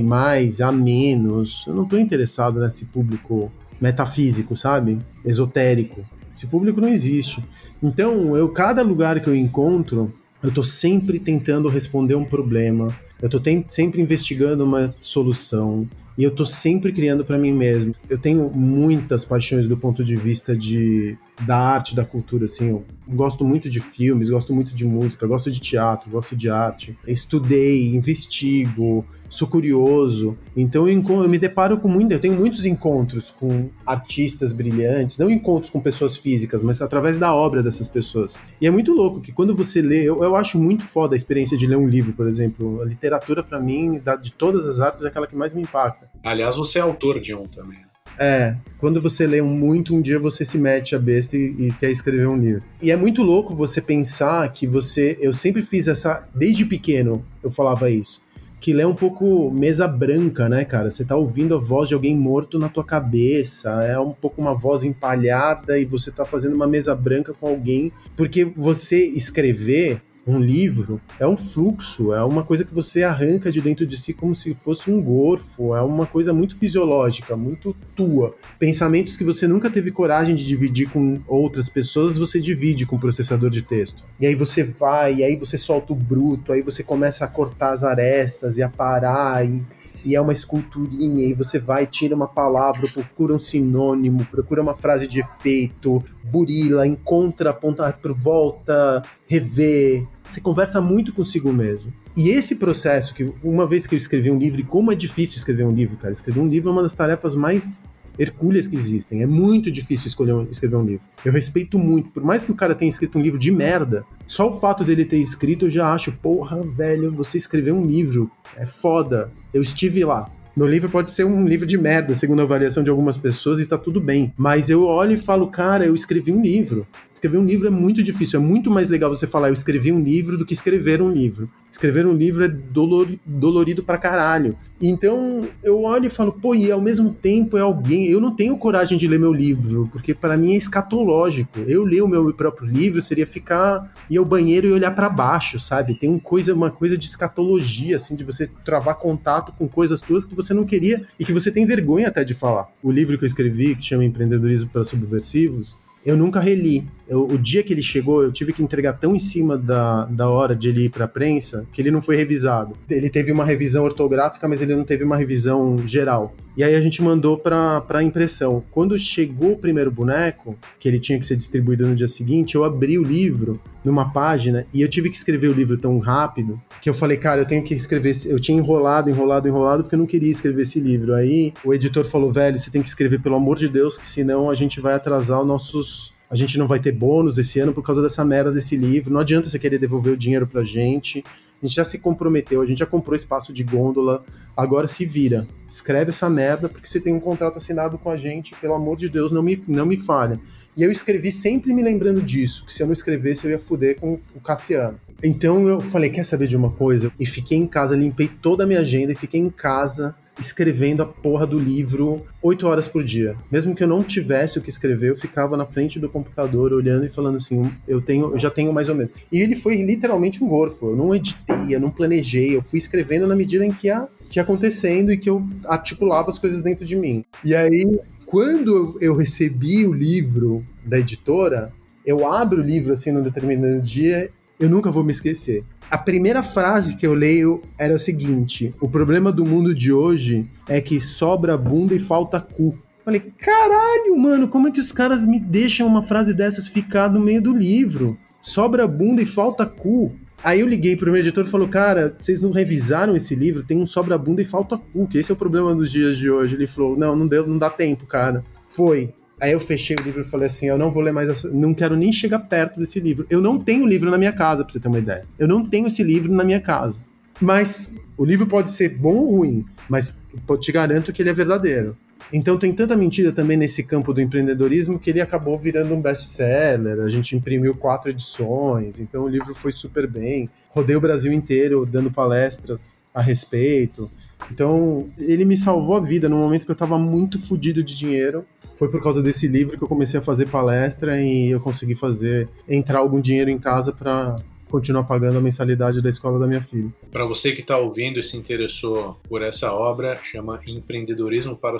mais, A menos? Eu não estou interessado nesse público metafísico, sabe? Esotérico. Esse público não existe. Então, eu cada lugar que eu encontro, eu estou sempre tentando responder um problema. Eu estou sempre investigando uma solução e eu tô sempre criando para mim mesmo. Eu tenho muitas paixões do ponto de vista de da arte, da cultura, assim. Eu gosto muito de filmes, gosto muito de música, gosto de teatro, gosto de arte. Estudei, investigo, sou curioso. Então eu, eu me deparo com muito, eu tenho muitos encontros com artistas brilhantes, não encontros com pessoas físicas, mas através da obra dessas pessoas. E é muito louco que quando você lê, eu, eu acho muito foda a experiência de ler um livro, por exemplo. A literatura para mim, de todas as artes, é aquela que mais me impacta. Aliás, você é autor de um também. É, quando você lê muito, um dia você se mete a besta e, e, quer escrever um livro. E é muito louco você pensar que você. Eu sempre fiz essa. Desde pequeno eu falava isso. Que lê um pouco mesa branca, né, cara? Você tá ouvindo a voz de alguém morto na tua cabeça. É um pouco uma voz empalhada e você tá fazendo uma mesa branca com alguém. Porque você escrever um livro é um fluxo, é uma coisa que você arranca de dentro de si como se fosse um gorfo, é uma coisa muito fisiológica, muito tua. Pensamentos que você nunca teve coragem de dividir com outras pessoas, você divide com o processador de texto. E aí você vai, e aí você solta o bruto, aí você começa a cortar as arestas e a parar e e é uma esculturinha, e você vai, tira uma palavra, procura um sinônimo, procura uma frase de efeito, burila, encontra, aponta volta, revê. Você conversa muito consigo mesmo. E esse processo, que uma vez que eu escrevi um livro, e como é difícil escrever um livro, cara, escrever um livro é uma das tarefas mais hercúleas que existem. É muito difícil escolher um, escrever um livro. Eu respeito muito. Por mais que o cara tenha escrito um livro de merda, só o fato dele ter escrito eu já acho, porra, velho, você escreveu um livro. É foda. Eu estive lá. Meu livro pode ser um livro de merda, segundo a avaliação de algumas pessoas, e tá tudo bem. Mas eu olho e falo, cara, eu escrevi um livro. Escrever um livro é muito difícil, é muito mais legal você falar eu escrevi um livro do que escrever um livro. Escrever um livro é dolor, dolorido pra caralho. Então eu olho e falo, pô, e ao mesmo tempo é alguém. Eu não tenho coragem de ler meu livro, porque para mim é escatológico. Eu ler o meu próprio livro seria ficar ir ao banheiro e olhar para baixo, sabe? Tem um coisa, uma coisa de escatologia, assim, de você travar contato com coisas tuas que você não queria e que você tem vergonha até de falar. O livro que eu escrevi, que chama Empreendedorismo para Subversivos, eu nunca reli. Eu, o dia que ele chegou, eu tive que entregar tão em cima da, da hora de ele ir para a prensa que ele não foi revisado. Ele teve uma revisão ortográfica, mas ele não teve uma revisão geral. E aí a gente mandou para impressão. Quando chegou o primeiro boneco, que ele tinha que ser distribuído no dia seguinte, eu abri o livro numa página e eu tive que escrever o livro tão rápido que eu falei, cara, eu tenho que escrever. Eu tinha enrolado, enrolado, enrolado porque eu não queria escrever esse livro. Aí o editor falou, velho, você tem que escrever pelo amor de Deus, que senão a gente vai atrasar os nossos a gente não vai ter bônus esse ano por causa dessa merda desse livro. Não adianta você querer devolver o dinheiro pra gente. A gente já se comprometeu, a gente já comprou espaço de gôndola, agora se vira. Escreve essa merda porque você tem um contrato assinado com a gente, pelo amor de Deus, não me, não me falha. E eu escrevi sempre me lembrando disso, que se eu não escrevesse eu ia fuder com o Cassiano. Então eu falei, quer saber de uma coisa? E fiquei em casa, limpei toda a minha agenda e fiquei em casa escrevendo a porra do livro oito horas por dia. Mesmo que eu não tivesse o que escrever, eu ficava na frente do computador olhando e falando assim, eu tenho, eu já tenho mais ou menos. E ele foi literalmente um gorfo. Eu não editei, eu não planejei, eu fui escrevendo na medida em que ia, que ia acontecendo e que eu articulava as coisas dentro de mim. E aí, quando eu recebi o livro da editora, eu abro o livro assim num determinado dia, eu nunca vou me esquecer a primeira frase que eu leio era o seguinte: o problema do mundo de hoje é que sobra bunda e falta cu. Falei, caralho, mano, como é que os caras me deixam uma frase dessas ficar no meio do livro? Sobra bunda e falta cu. Aí eu liguei pro meu editor e falou, cara, vocês não revisaram esse livro? Tem um sobra bunda e falta cu, que esse é o problema dos dias de hoje. Ele falou, não, não deu, não dá tempo, cara. Foi. Aí eu fechei o livro e falei assim: eu não vou ler mais essa, não quero nem chegar perto desse livro. Eu não tenho livro na minha casa, pra você ter uma ideia. Eu não tenho esse livro na minha casa. Mas o livro pode ser bom ou ruim, mas te garanto que ele é verdadeiro. Então tem tanta mentira também nesse campo do empreendedorismo que ele acabou virando um best-seller. A gente imprimiu quatro edições, então o livro foi super bem. Rodei o Brasil inteiro dando palestras a respeito. Então, ele me salvou a vida no momento que eu estava muito fodido de dinheiro. Foi por causa desse livro que eu comecei a fazer palestra e eu consegui fazer entrar algum dinheiro em casa para continuar pagando a mensalidade da escola da minha filha. Para você que está ouvindo e se interessou por essa obra, chama Empreendedorismo para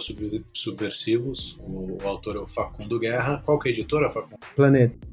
Subversivos. O, autor é o Facundo Guerra. Qual que é a editora, Facundo? Planeta.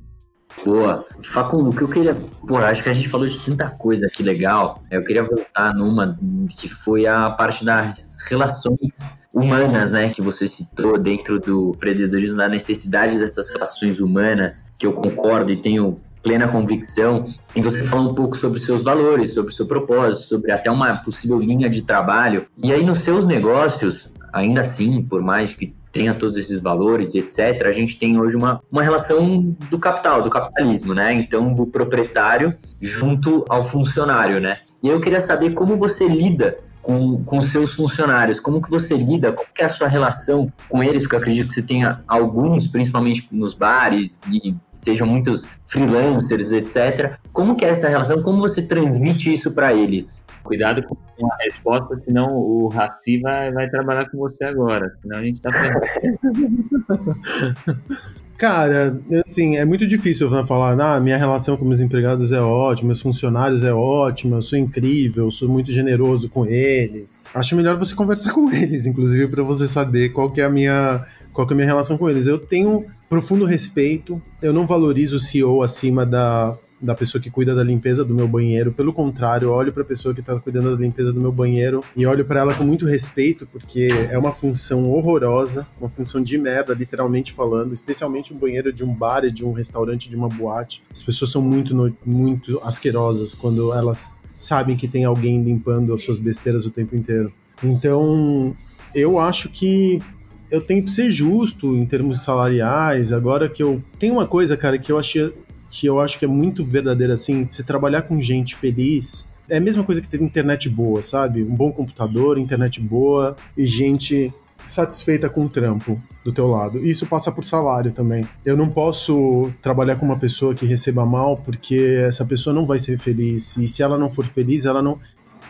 Boa. Facundo, o que eu queria. Pô, acho que a gente falou de tanta coisa aqui legal. Eu queria voltar numa que foi a parte das relações humanas, né, que você citou dentro do empreendedorismo, da necessidade dessas relações humanas, que eu concordo e tenho plena convicção. E você falou um pouco sobre seus valores, sobre seu propósito, sobre até uma possível linha de trabalho. E aí nos seus negócios, ainda assim, por mais que tenha todos esses valores etc., a gente tem hoje uma, uma relação do capital, do capitalismo, né? Então, do proprietário junto ao funcionário, né? E eu queria saber como você lida com, com seus funcionários, como que você lida, como que é a sua relação com eles, porque eu acredito que você tenha alguns, principalmente nos bares, e sejam muitos freelancers, etc. Como que é essa relação, como você transmite isso para eles? Cuidado com a resposta, senão o Raci vai, vai trabalhar com você agora, senão a gente tá Cara, assim, é muito difícil né, falar, ah, minha relação com meus empregados é ótima, meus funcionários é ótima, eu sou incrível, eu sou muito generoso com eles. Acho melhor você conversar com eles, inclusive, para você saber qual que é a minha qual que é a minha relação com eles. Eu tenho profundo respeito, eu não valorizo o CEO acima da, da pessoa que cuida da limpeza do meu banheiro. Pelo contrário, olho para a pessoa que está cuidando da limpeza do meu banheiro e olho para ela com muito respeito, porque é uma função horrorosa, uma função de merda, literalmente falando, especialmente um banheiro de um bar e de um restaurante, de uma boate. As pessoas são muito, muito asquerosas quando elas sabem que tem alguém limpando as suas besteiras o tempo inteiro. Então, eu acho que eu tento ser justo em termos salariais. Agora que eu. Tem uma coisa, cara, que eu achei que eu acho que é muito verdadeira, assim, você trabalhar com gente feliz é a mesma coisa que ter internet boa, sabe? Um bom computador, internet boa e gente satisfeita com o trampo do teu lado. Isso passa por salário também. Eu não posso trabalhar com uma pessoa que receba mal porque essa pessoa não vai ser feliz. E se ela não for feliz, ela não.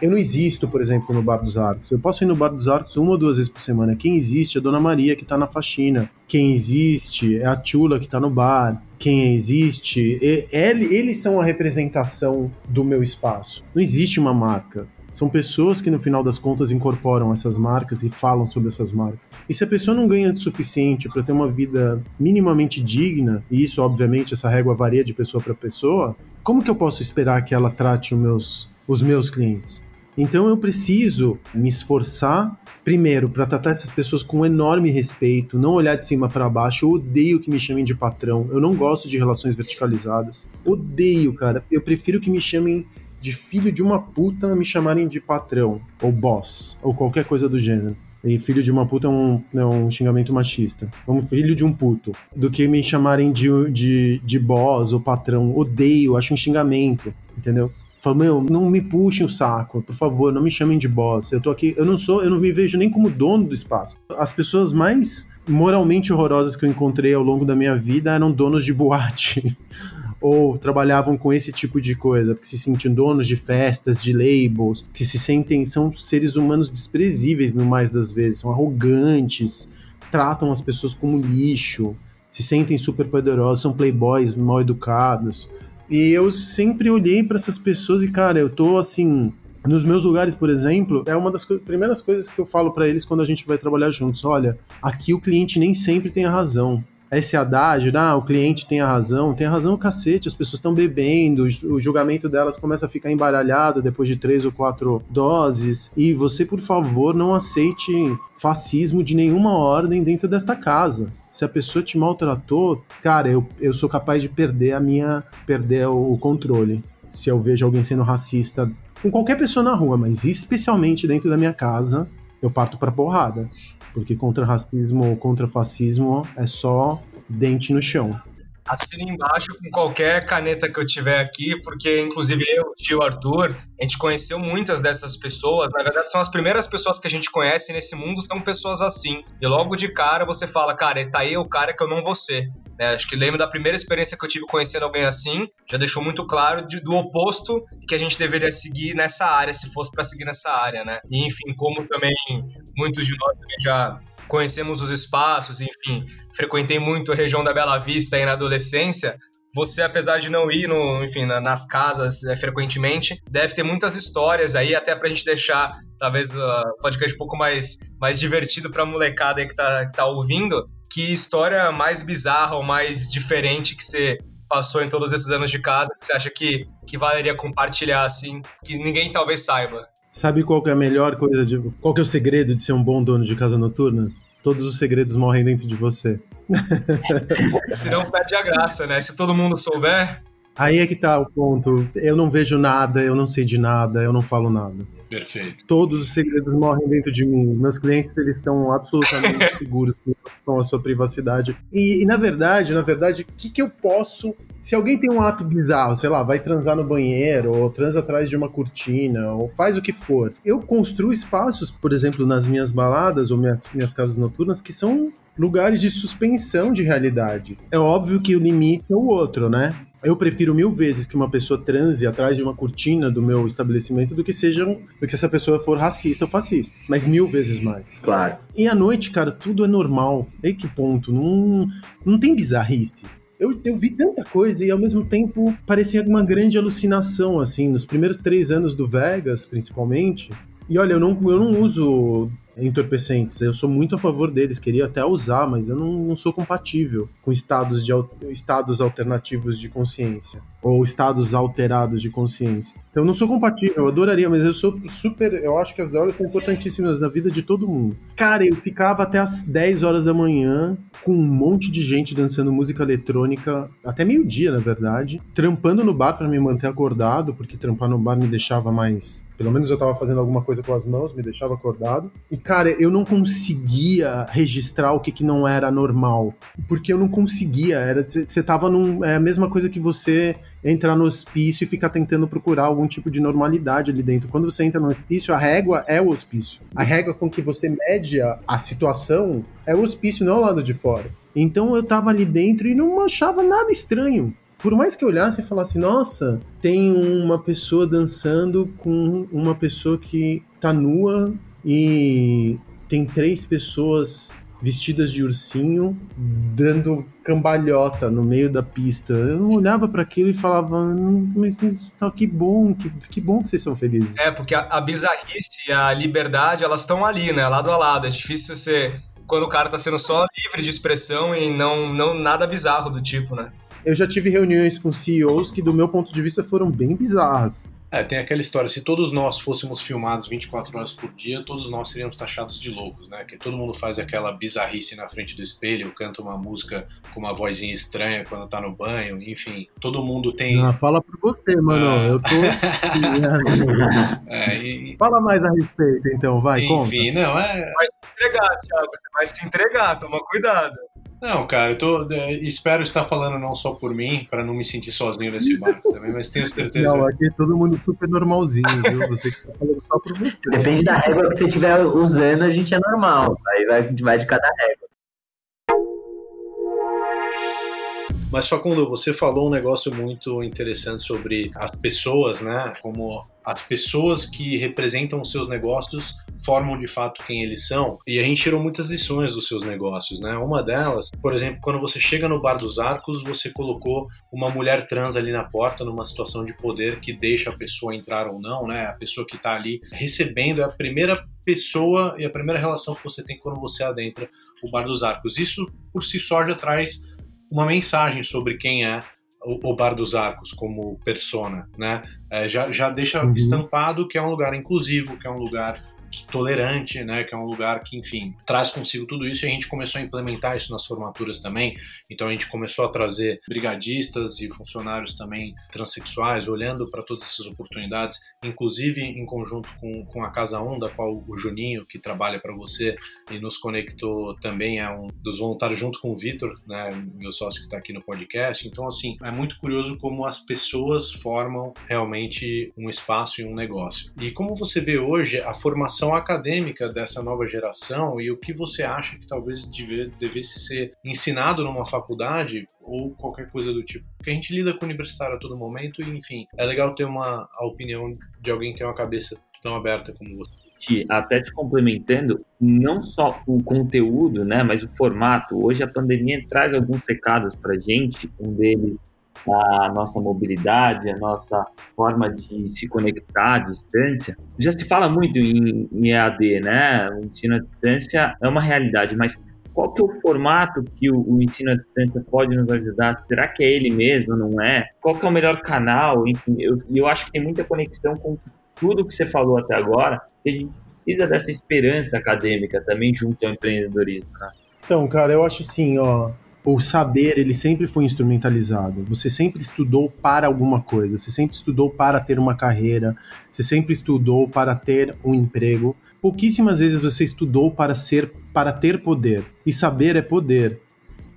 Eu não existo, por exemplo, no Bar dos Arcos. Eu posso ir no Bar dos Arcos uma ou duas vezes por semana. Quem existe é a Dona Maria, que tá na faxina. Quem existe é a Tchula, que tá no bar. Quem existe. Eles são a representação do meu espaço. Não existe uma marca. São pessoas que no final das contas incorporam essas marcas e falam sobre essas marcas. E se a pessoa não ganha o suficiente para ter uma vida minimamente digna, e isso obviamente essa régua varia de pessoa para pessoa, como que eu posso esperar que ela trate os meus, os meus clientes? Então eu preciso me esforçar primeiro para tratar essas pessoas com enorme respeito, não olhar de cima para baixo. Eu odeio que me chamem de patrão. Eu não gosto de relações verticalizadas. Odeio, cara. Eu prefiro que me chamem de filho de uma puta me chamarem de patrão, ou boss, ou qualquer coisa do gênero. E filho de uma puta é um, é um xingamento machista. Como filho de um puto. Do que me chamarem de, de, de boss ou patrão. Odeio, acho um xingamento, entendeu? Falo, meu, não me puxem o saco, por favor, não me chamem de boss. Eu tô aqui, eu não sou, eu não me vejo nem como dono do espaço. As pessoas mais moralmente horrorosas que eu encontrei ao longo da minha vida eram donos de boate. ou trabalhavam com esse tipo de coisa, que se sentem donos de festas, de labels, que se sentem são seres humanos desprezíveis no mais das vezes, são arrogantes, tratam as pessoas como lixo, se sentem super poderosos, são playboys mal educados. E eu sempre olhei para essas pessoas e cara, eu tô assim, nos meus lugares, por exemplo, é uma das co primeiras coisas que eu falo para eles quando a gente vai trabalhar juntos. Olha, aqui o cliente nem sempre tem a razão esse adágio, ah, o cliente tem a razão, tem a razão o cacete, as pessoas estão bebendo, o julgamento delas começa a ficar embaralhado depois de três ou quatro doses, e você, por favor, não aceite fascismo de nenhuma ordem dentro desta casa. Se a pessoa te maltratou, cara, eu, eu sou capaz de perder a minha, perder o, controle. Se eu vejo alguém sendo racista com qualquer pessoa na rua, mas especialmente dentro da minha casa, eu parto pra porrada. Porque contra racismo ou contra fascismo é só dente no chão. Assina embaixo com qualquer caneta que eu tiver aqui, porque inclusive eu, tio Arthur, a gente conheceu muitas dessas pessoas. Na verdade, são as primeiras pessoas que a gente conhece nesse mundo, são pessoas assim. E logo de cara você fala, cara, tá aí o cara que eu não vou ser. Né? Acho que lembro da primeira experiência que eu tive conhecendo alguém assim, já deixou muito claro de, do oposto que a gente deveria seguir nessa área, se fosse para seguir nessa área, né? E enfim, como também muitos de nós também já conhecemos os espaços, enfim, frequentei muito a região da Bela Vista aí na adolescência, você, apesar de não ir no, enfim, nas casas é, frequentemente, deve ter muitas histórias aí, até pra gente deixar, talvez, o uh, podcast um pouco mais, mais divertido pra molecada aí que tá, que tá ouvindo. Que história mais bizarra ou mais diferente que você passou em todos esses anos de casa, que você acha que, que valeria compartilhar, assim, que ninguém talvez saiba? Sabe qual que é a melhor coisa de. Qual que é o segredo de ser um bom dono de casa noturna? Todos os segredos morrem dentro de você. Senão perde a graça, né? Se todo mundo souber. Aí é que tá o ponto. Eu não vejo nada, eu não sei de nada, eu não falo nada. Perfeito. Todos os segredos morrem dentro de mim. Meus clientes, eles estão absolutamente seguros com a sua privacidade. E, e, na verdade, na verdade, o que, que eu posso... Se alguém tem um ato bizarro, sei lá, vai transar no banheiro, ou transa atrás de uma cortina, ou faz o que for, eu construo espaços, por exemplo, nas minhas baladas ou minhas, minhas casas noturnas, que são lugares de suspensão de realidade. É óbvio que o limite é o outro, né? Eu prefiro mil vezes que uma pessoa transe atrás de uma cortina do meu estabelecimento do que seja do que essa pessoa for racista ou fascista. Mas mil vezes mais. Claro. E à noite, cara, tudo é normal. E que ponto? Não, não tem bizarrice. Eu, eu vi tanta coisa e ao mesmo tempo parecia uma grande alucinação, assim, nos primeiros três anos do Vegas, principalmente. E olha, eu não, eu não uso entorpecentes. Eu sou muito a favor deles, queria até usar, mas eu não, não sou compatível com estados, de, estados alternativos de consciência ou estados alterados de consciência. Então, eu não sou compatível, eu adoraria, mas eu sou super. Eu acho que as drogas são importantíssimas na vida de todo mundo. Cara, eu ficava até as 10 horas da manhã com um monte de gente dançando música eletrônica, até meio-dia, na verdade, trampando no bar para me manter acordado, porque trampar no bar me deixava mais. Pelo menos eu tava fazendo alguma coisa com as mãos, me deixava acordado. E, cara, eu não conseguia registrar o que, que não era normal. Porque eu não conseguia. Era Você tava num. É a mesma coisa que você entrar no hospício e ficar tentando procurar algum tipo de normalidade ali dentro. Quando você entra no hospício, a régua é o hospício. A régua com que você mede a, situação é o hospício, não é o lado de fora. Então eu tava ali dentro e não achava nada estranho. Por mais que eu olhasse e falasse, nossa, tem uma pessoa dançando com uma pessoa que tá nua e tem três pessoas vestidas de ursinho dando cambalhota no meio da pista. Eu olhava para aquilo e falava, hum, mas tá, que bom, que, que bom que vocês são felizes. É, porque a, a bizarrice e a liberdade, elas estão ali, né, lado a lado. É difícil você quando o cara tá sendo só livre de expressão e não, não nada bizarro do tipo, né? Eu já tive reuniões com CEOs que, do meu ponto de vista, foram bem bizarras. É, tem aquela história, se todos nós fôssemos filmados 24 horas por dia, todos nós seríamos taxados de loucos, né? Que todo mundo faz aquela bizarrice na frente do espelho, canta uma música com uma vozinha estranha quando tá no banho, enfim, todo mundo tem... Ah, fala por você, mano, ah. eu tô... é, e... Fala mais a respeito, então, vai, Enfim, conta. não, é... Vai se entregar, Thiago, você vai se entregar, toma cuidado. Não, cara, eu tô, é, espero estar falando não só por mim, para não me sentir sozinho nesse barco também, mas tenho certeza. Não, aqui é todo mundo super normalzinho, viu? Você que tá falando só por você. Depende da régua que você estiver usando, a gente é normal. Aí vai, vai de cada régua. Mas Facundo, você falou um negócio muito interessante sobre as pessoas, né? Como as pessoas que representam os seus negócios formam de fato quem eles são. E a gente tirou muitas lições dos seus negócios, né? Uma delas, por exemplo, quando você chega no Bar dos Arcos, você colocou uma mulher trans ali na porta numa situação de poder que deixa a pessoa entrar ou não, né? A pessoa que está ali recebendo é a primeira pessoa e a primeira relação que você tem quando você adentra o Bar dos Arcos. Isso por si só já traz uma mensagem sobre quem é o, Bar dos Arcos como persona, né? É, já, já deixa uhum. estampado que é um lugar inclusivo, que é um lugar tolerante, né, que é um lugar que, enfim, traz consigo tudo isso e a gente começou a implementar isso nas formaturas também. Então a gente começou a trazer brigadistas e funcionários também transexuais, olhando para todas essas oportunidades, inclusive em conjunto com, com a Casa 1, da qual o Juninho, que trabalha para você e nos conectou também, é um dos voluntários junto com o Vitor, né, meu sócio que está aqui no podcast. Então, assim, é muito curioso como as pessoas formam realmente um espaço e um negócio. E como você vê hoje, a formação formação acadêmica dessa nova geração e o que você acha que talvez deve, devesse ser ensinado numa faculdade ou qualquer coisa do tipo. Porque a gente lida com o universitário a todo momento e, enfim, é legal ter uma a opinião de alguém que tem uma cabeça tão aberta como você. Até te complementando, não só o conteúdo, né, mas o formato. Hoje a pandemia traz alguns recados para gente. Um deles a nossa mobilidade, a nossa forma de se conectar à distância. Já se fala muito em, em EAD, né? O ensino à distância é uma realidade, mas qual que é o formato que o, o, ensino à distância pode nos ajudar? Será que é ele mesmo, não é? Qual que é o melhor canal? Enfim, eu, eu acho que tem muita conexão com tudo que você falou até agora, que a gente precisa dessa esperança acadêmica também junto ao empreendedorismo, né? Então, cara, eu acho assim, ó, o saber ele sempre foi instrumentalizado. Você sempre estudou para alguma coisa, você sempre estudou para ter uma carreira, você sempre estudou para ter um emprego. Pouquíssimas vezes você estudou para ser para ter poder. E saber é poder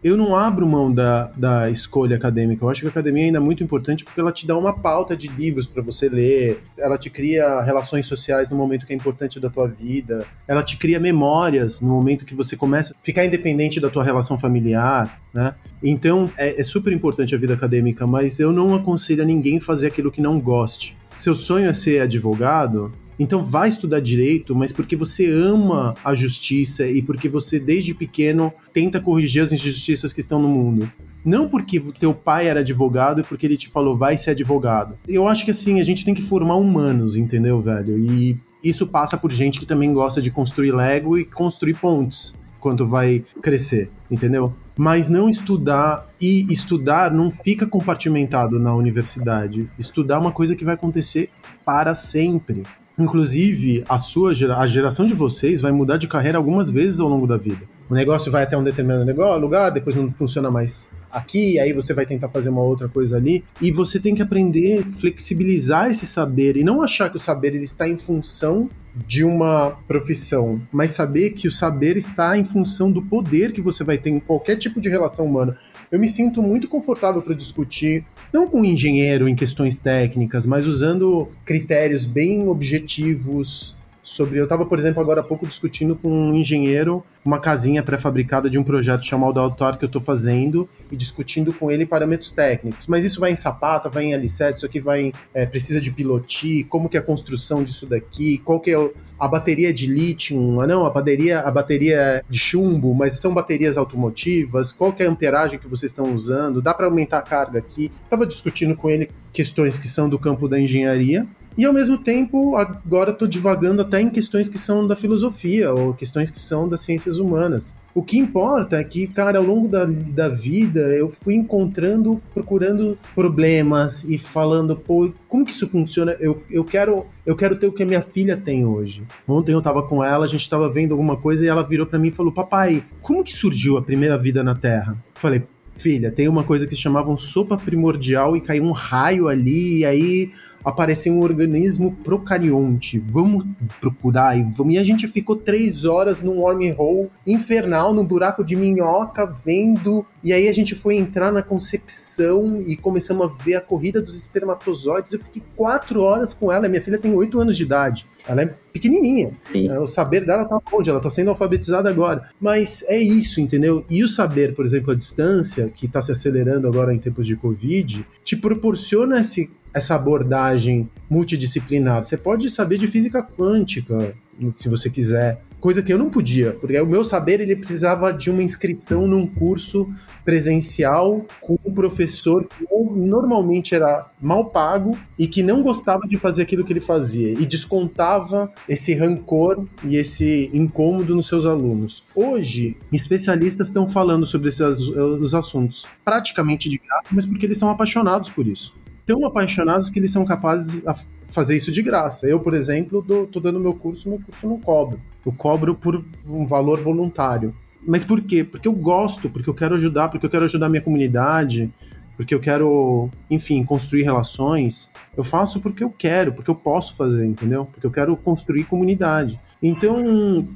eu não abro mão da, da escolha acadêmica. Eu acho que a academia ainda é muito importante porque ela te dá uma pauta de livros para você ler, ela te cria relações sociais no momento que é importante da tua vida, ela te cria memórias no momento que você começa a ficar independente da tua relação familiar, né? Então é, é super importante a vida acadêmica, mas eu não aconselho a ninguém fazer aquilo que não goste. Seu sonho é ser advogado, então vai estudar direito, mas porque você ama a justiça e porque você desde pequeno tenta corrigir as injustiças que estão no mundo. Não porque teu pai era advogado e porque ele te falou vai ser advogado. Eu acho que assim, a gente tem que formar humanos, entendeu, velho? E isso passa por gente que também gosta de construir Lego e construir pontes quando vai crescer, entendeu? Mas não estudar e estudar não fica compartimentado na universidade. Estudar é uma coisa que vai acontecer para sempre. Inclusive, a sua a geração de vocês vai mudar de carreira algumas vezes ao longo da vida. o negócio vai até um determinado negócio, lugar, depois não funciona mais aqui, aí você vai tentar fazer uma outra coisa ali, e você tem que aprender flexibilizar esse saber e não achar que o saber ele está em função de uma profissão, mas saber que o saber está em função do poder que você vai ter em qualquer tipo de relação humana. Eu me sinto muito confortável para discutir, não com engenheiro em questões técnicas, mas usando critérios bem objetivos, sobre. Eu estava, por exemplo, agora há pouco discutindo com um engenheiro uma casinha pré-fabricada de um projeto chamado Autor que eu estou fazendo e discutindo com ele parâmetros técnicos. Mas isso vai em sapata, vai em alicerce, isso aqui vai em, é, precisa de piloti, como que é a construção disso daqui, qual que é a bateria de lítio, ah não, a bateria, a bateria de chumbo, mas são baterias automotivas, qual é a amperagem que vocês estão usando, dá para aumentar a carga aqui. Estava discutindo com ele questões que são do campo da engenharia e ao mesmo tempo, agora estou divagando até em questões que são da filosofia ou questões que são das ciências humanas. O que importa é que, cara, ao longo da, da vida eu fui encontrando, procurando problemas e falando, pô, como que isso funciona? Eu, eu, quero, eu quero ter o que a minha filha tem hoje. Ontem eu tava com ela, a gente tava vendo alguma coisa e ela virou para mim e falou: Papai, como que surgiu a primeira vida na Terra? Eu falei, filha, tem uma coisa que se chamava um sopa primordial e caiu um raio ali, e aí apareceu um organismo procarionte. Vamos procurar e vamos. E a gente ficou três horas num wormhole infernal, num buraco de minhoca, vendo. E aí a gente foi entrar na concepção e começamos a ver a corrida dos espermatozoides. Eu fiquei quatro horas com ela. Minha filha tem oito anos de idade. Ela é pequenininha. Sim. O saber dela tá longe, ela tá sendo alfabetizada agora. Mas é isso, entendeu? E o saber, por exemplo, a distância, que está se acelerando agora em tempos de Covid, te proporciona esse essa abordagem multidisciplinar. Você pode saber de física quântica, se você quiser, coisa que eu não podia, porque o meu saber ele precisava de uma inscrição num curso presencial com um professor que normalmente era mal pago e que não gostava de fazer aquilo que ele fazia e descontava esse rancor e esse incômodo nos seus alunos. Hoje, especialistas estão falando sobre esses os assuntos praticamente de graça, mas porque eles são apaixonados por isso tão apaixonados que eles são capazes de fazer isso de graça. Eu, por exemplo, estou tô dando meu curso, meu curso não cobro. Eu cobro por um valor voluntário. Mas por quê? Porque eu gosto, porque eu quero ajudar, porque eu quero ajudar a minha comunidade, porque eu quero, enfim, construir relações. Eu faço porque eu quero, porque eu posso fazer, entendeu? Porque eu quero construir comunidade. Então,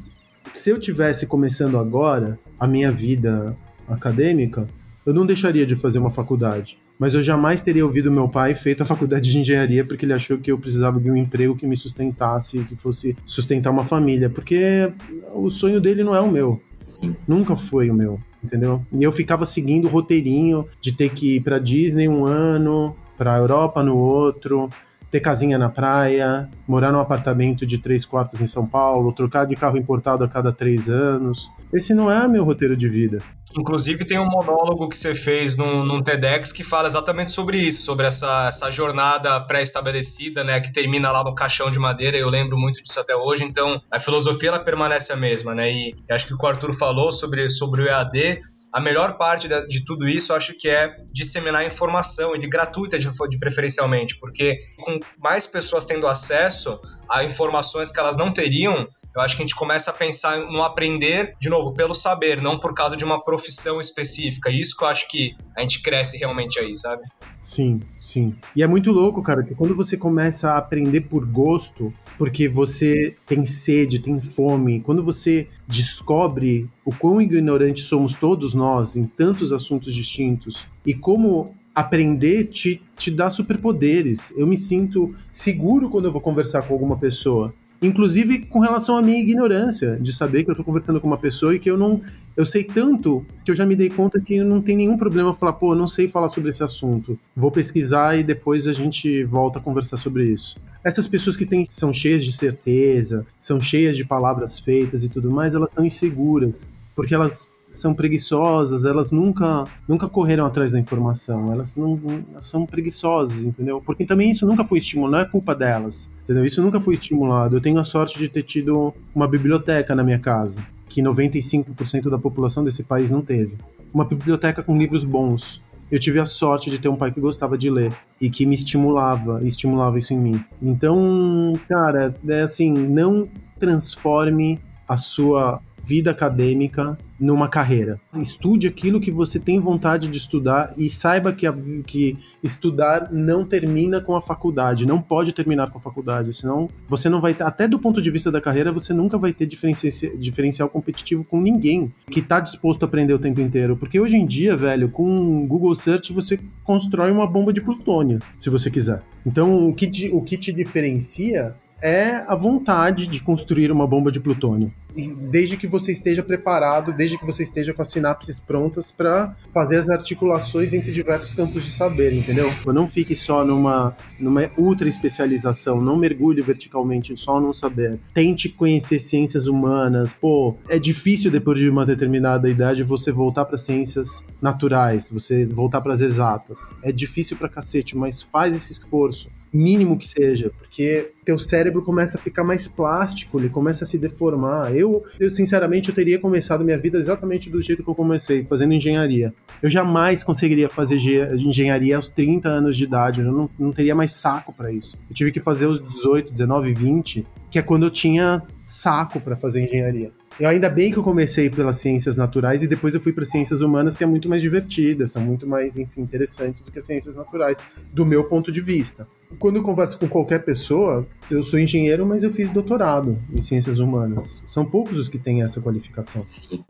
se eu tivesse começando agora a minha vida acadêmica, eu não deixaria de fazer uma faculdade mas eu jamais teria ouvido meu pai feito a faculdade de engenharia porque ele achou que eu precisava de um emprego que me sustentasse, que fosse sustentar uma família, porque o sonho dele não é o meu. Sim. Nunca foi o meu, entendeu? E eu ficava seguindo o roteirinho de ter que ir para Disney um ano, para Europa no outro, ter casinha na praia, morar num apartamento de três quartos em São Paulo, trocar de carro importado a cada três anos. Esse não é meu roteiro de vida. Inclusive tem um monólogo que você fez num, num TEDx que fala exatamente sobre isso, sobre essa, essa jornada pré-estabelecida, né, que termina lá no caixão de madeira, eu lembro muito disso até hoje, então a filosofia ela permanece a mesma, né, e acho que o que o Arthur falou sobre, sobre o EAD, a melhor parte de, de, tudo isso, acho que é disseminar informação e de gratuita, de, de, preferencialmente, porque com mais pessoas tendo acesso a informações que elas não teriam, eu acho que a gente começa a pensar no aprender, de novo, pelo saber, não por causa de uma profissão específica. Isso que eu acho que a gente cresce realmente aí, sabe? Sim, sim. E é muito louco, cara, que quando você começa a aprender por gosto, porque você tem sede, tem fome, quando você descobre o quão ignorantes somos todos nós em tantos assuntos distintos e como aprender te, te dá superpoderes. Eu me sinto seguro quando eu vou conversar com alguma pessoa. Inclusive com relação à minha ignorância, de saber que eu estou conversando com uma pessoa e que eu não. Eu sei tanto que eu já me dei conta que não tem nenhum problema falar, pô, não sei falar sobre esse assunto. Vou pesquisar e depois a gente volta a conversar sobre isso. Essas pessoas que têm, são cheias de certeza, são cheias de palavras feitas e tudo mais, elas são inseguras. Porque elas são preguiçosas, elas nunca, nunca correram atrás da informação, elas não elas são preguiçosas, entendeu? Porque também isso nunca foi estimulado, não é culpa delas, entendeu? Isso nunca foi estimulado. Eu tenho a sorte de ter tido uma biblioteca na minha casa, que 95% da população desse país não teve. Uma biblioteca com livros bons. Eu tive a sorte de ter um pai que gostava de ler e que me estimulava, estimulava isso em mim. Então, cara, é assim, não transforme a sua vida acadêmica numa carreira. Estude aquilo que você tem vontade de estudar e saiba que, a, que estudar não termina com a faculdade, não pode terminar com a faculdade, senão você não vai ter, até do ponto de vista da carreira, você nunca vai ter diferencial, diferencial competitivo com ninguém que está disposto a aprender o tempo inteiro. Porque hoje em dia, velho, com Google Search você constrói uma bomba de plutônio, se você quiser. Então, o que o que te diferencia é a vontade de construir uma bomba de plutônio. E desde que você esteja preparado, desde que você esteja com as sinapses prontas para fazer as articulações entre diversos campos de saber, entendeu? Não fique só numa, numa ultra especialização, não mergulhe verticalmente só no saber. Tente conhecer ciências humanas. Pô, é difícil depois de uma determinada idade você voltar para ciências naturais, você voltar para as exatas. É difícil pra cacete, mas faz esse esforço mínimo que seja, porque teu cérebro começa a ficar mais plástico, ele começa a se deformar. Eu, eu sinceramente, eu teria começado minha vida exatamente do jeito que eu comecei, fazendo engenharia. Eu jamais conseguiria fazer engenharia aos 30 anos de idade, eu não, não teria mais saco para isso. Eu tive que fazer os 18, 19, 20, que é quando eu tinha saco para fazer engenharia. Eu ainda bem que eu comecei pelas ciências naturais e depois eu fui para ciências humanas, que é muito mais divertidas, são muito mais, enfim, interessantes do que as ciências naturais, do meu ponto de vista. Quando eu converso com qualquer pessoa, eu sou engenheiro, mas eu fiz doutorado em ciências humanas. São poucos os que têm essa qualificação. Sim.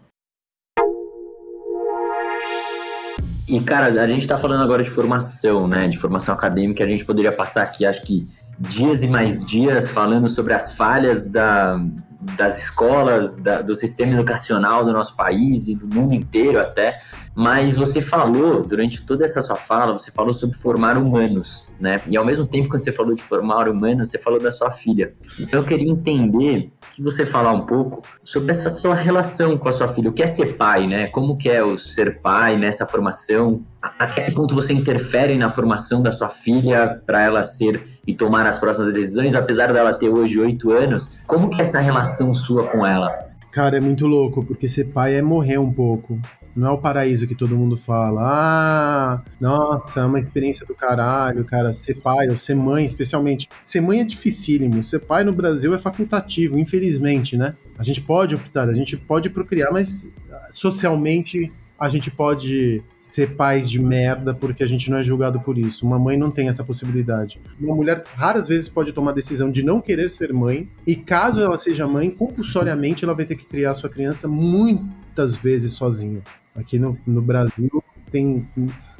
E, cara, a gente está falando agora de formação, né? De formação acadêmica, a gente poderia passar aqui, acho que dias e mais dias falando sobre as falhas da, das escolas, da, do sistema educacional do nosso país e do mundo inteiro até, mas você falou, durante toda essa sua fala, você falou sobre formar humanos, né? E ao mesmo tempo, quando você falou de formar humanos, você falou da sua filha. Então eu queria entender que você falar um pouco sobre essa sua relação com a sua filha. O que é ser pai, né? Como que é o ser pai nessa formação? Até que ponto você interfere na formação da sua filha para ela ser e tomar as próximas decisões, apesar dela ter hoje oito anos? Como que é essa relação sua com ela? Cara, é muito louco, porque ser pai é morrer um pouco. Não é o paraíso que todo mundo fala. Ah, nossa, é uma experiência do caralho, cara. Ser pai ou ser mãe, especialmente. Ser mãe é dificílimo. Ser pai no Brasil é facultativo, infelizmente, né? A gente pode optar, a gente pode procriar, mas socialmente a gente pode ser pais de merda porque a gente não é julgado por isso. Uma mãe não tem essa possibilidade. Uma mulher raras vezes pode tomar a decisão de não querer ser mãe e caso ela seja mãe, compulsoriamente ela vai ter que criar sua criança muitas vezes sozinha. Aqui no, no Brasil tem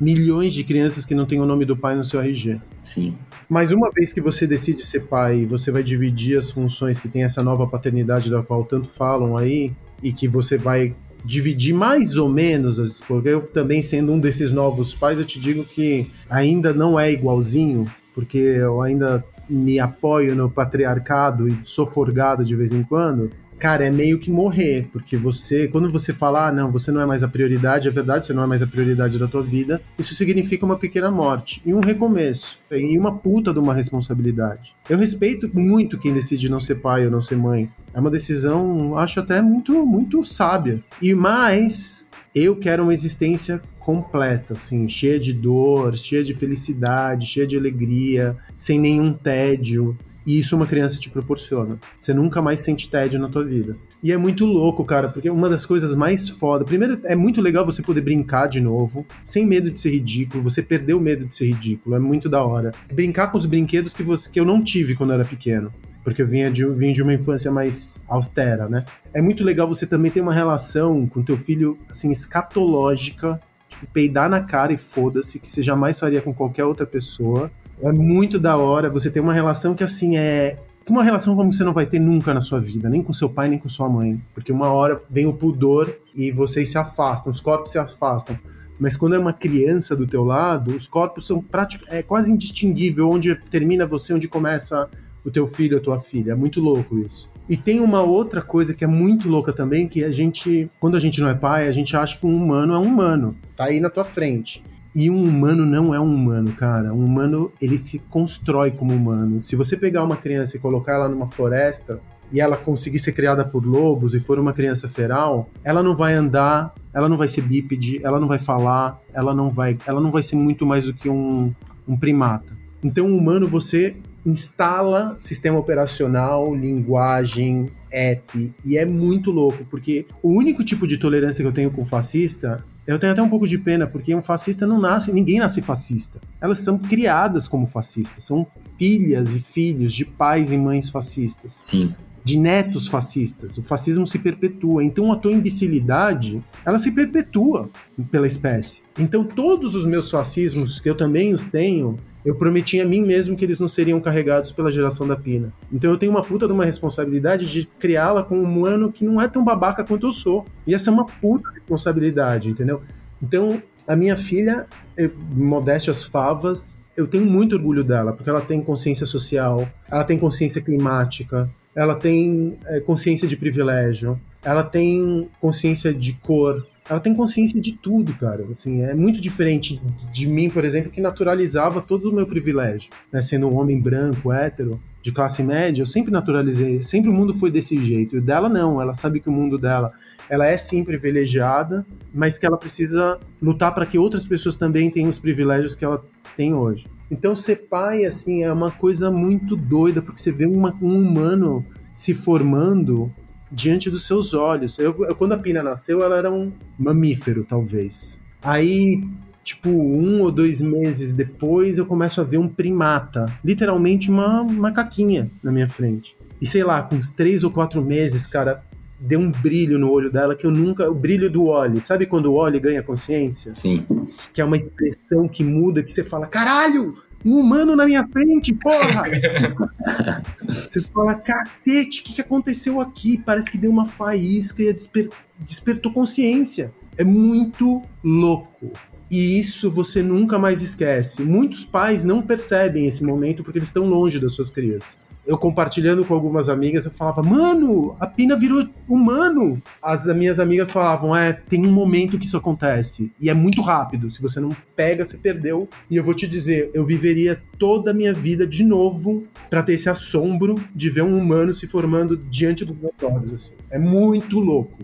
milhões de crianças que não têm o nome do pai no seu RG. Sim. Mas uma vez que você decide ser pai, você vai dividir as funções que tem essa nova paternidade da qual tanto falam aí, e que você vai dividir mais ou menos as porque eu também sendo um desses novos pais, eu te digo que ainda não é igualzinho, porque eu ainda me apoio no patriarcado e sou forgado de vez em quando, cara, é meio que morrer, porque você, quando você fala, ah, não, você não é mais a prioridade, é verdade, você não é mais a prioridade da tua vida, isso significa uma pequena morte e um recomeço, e uma puta de uma responsabilidade. Eu respeito muito quem decide não ser pai ou não ser mãe. É uma decisão, acho até muito, muito sábia. E mais, eu quero uma existência completa, assim, cheia de dor, cheia de felicidade, cheia de alegria, sem nenhum tédio. E isso uma criança te proporciona. Você nunca mais sente tédio na tua vida. E é muito louco, cara, porque uma das coisas mais foda. Primeiro, é muito legal você poder brincar de novo, sem medo de ser ridículo. Você perdeu o medo de ser ridículo. É muito da hora. Brincar com os brinquedos que, você, que eu não tive quando eu era pequeno. Porque eu vinha de, vinha de uma infância mais austera, né? É muito legal você também ter uma relação com teu filho, assim, escatológica. Tipo, peidar na cara e foda-se, que você jamais faria com qualquer outra pessoa é muito da hora você ter uma relação que, assim, é uma relação como você não vai ter nunca na sua vida, nem com seu pai, nem com sua mãe. Porque uma hora vem o pudor e vocês se afastam, os corpos se afastam. Mas quando é uma criança do teu lado, os corpos são é quase indistinguível onde termina você, onde começa o teu filho ou tua filha. É muito louco isso. E tem uma outra coisa que é muito louca também, que a gente, quando a gente não é pai, a gente acha que um humano é um humano, tá aí na tua frente. E um humano não é um humano, cara. Um humano, ele se constrói como humano. Se você pegar uma criança e colocar ela numa floresta e ela conseguir ser criada por lobos e for uma criança feral, ela não vai andar, ela não vai ser bípede, ela não vai falar, ela não vai, ela não vai ser muito mais do que um, um primata. Então, o humano, você instala sistema operacional, linguagem, app, e é muito louco, porque o único tipo de tolerância que eu tenho com fascista, eu tenho até um pouco de pena, porque um fascista não nasce, ninguém nasce fascista. Elas são criadas como fascistas, são filhas e filhos de pais e mães fascistas. Sim de netos fascistas. O fascismo se perpetua. Então a tua imbecilidade, ela se perpetua pela espécie. Então todos os meus fascismos, que eu também os tenho, eu prometi a mim mesmo que eles não seriam carregados pela geração da Pina. Então eu tenho uma puta de uma responsabilidade de criá-la com um humano que não é tão babaca quanto eu sou. E essa é uma puta responsabilidade, entendeu? Então, a minha filha, eu, modéstia as favas, eu tenho muito orgulho dela, porque ela tem consciência social, ela tem consciência climática, ela tem é, consciência de privilégio, ela tem consciência de cor, ela tem consciência de tudo, cara. Assim, é muito diferente de mim, por exemplo, que naturalizava todo o meu privilégio. Né? Sendo um homem branco, hétero, de classe média, eu sempre naturalizei. Sempre o mundo foi desse jeito. E dela não. Ela sabe que o mundo dela, ela é sim privilegiada, mas que ela precisa lutar para que outras pessoas também tenham os privilégios que ela tem hoje. Então ser pai, assim, é uma coisa muito doida, porque você vê uma, um humano se formando diante dos seus olhos. Eu, eu, quando a Pina nasceu, ela era um mamífero, talvez. Aí, tipo, um ou dois meses depois, eu começo a ver um primata, literalmente uma macaquinha na minha frente. E sei lá, com uns três ou quatro meses, cara, deu um brilho no olho dela que eu nunca. O brilho do óleo. Sabe quando o óleo ganha consciência? Sim. Que é uma expressão que muda, que você fala: caralho! um humano na minha frente, porra! Você fala, cacete, o que, que aconteceu aqui? Parece que deu uma faísca e desper despertou consciência. É muito louco. E isso você nunca mais esquece. Muitos pais não percebem esse momento porque eles estão longe das suas crianças eu compartilhando com algumas amigas, eu falava, mano, a Pina virou humano. As minhas amigas falavam, é, tem um momento que isso acontece. E é muito rápido. Se você não pega, você perdeu. E eu vou te dizer, eu viveria toda a minha vida de novo para ter esse assombro de ver um humano se formando diante dos meus olhos. Assim. É muito louco.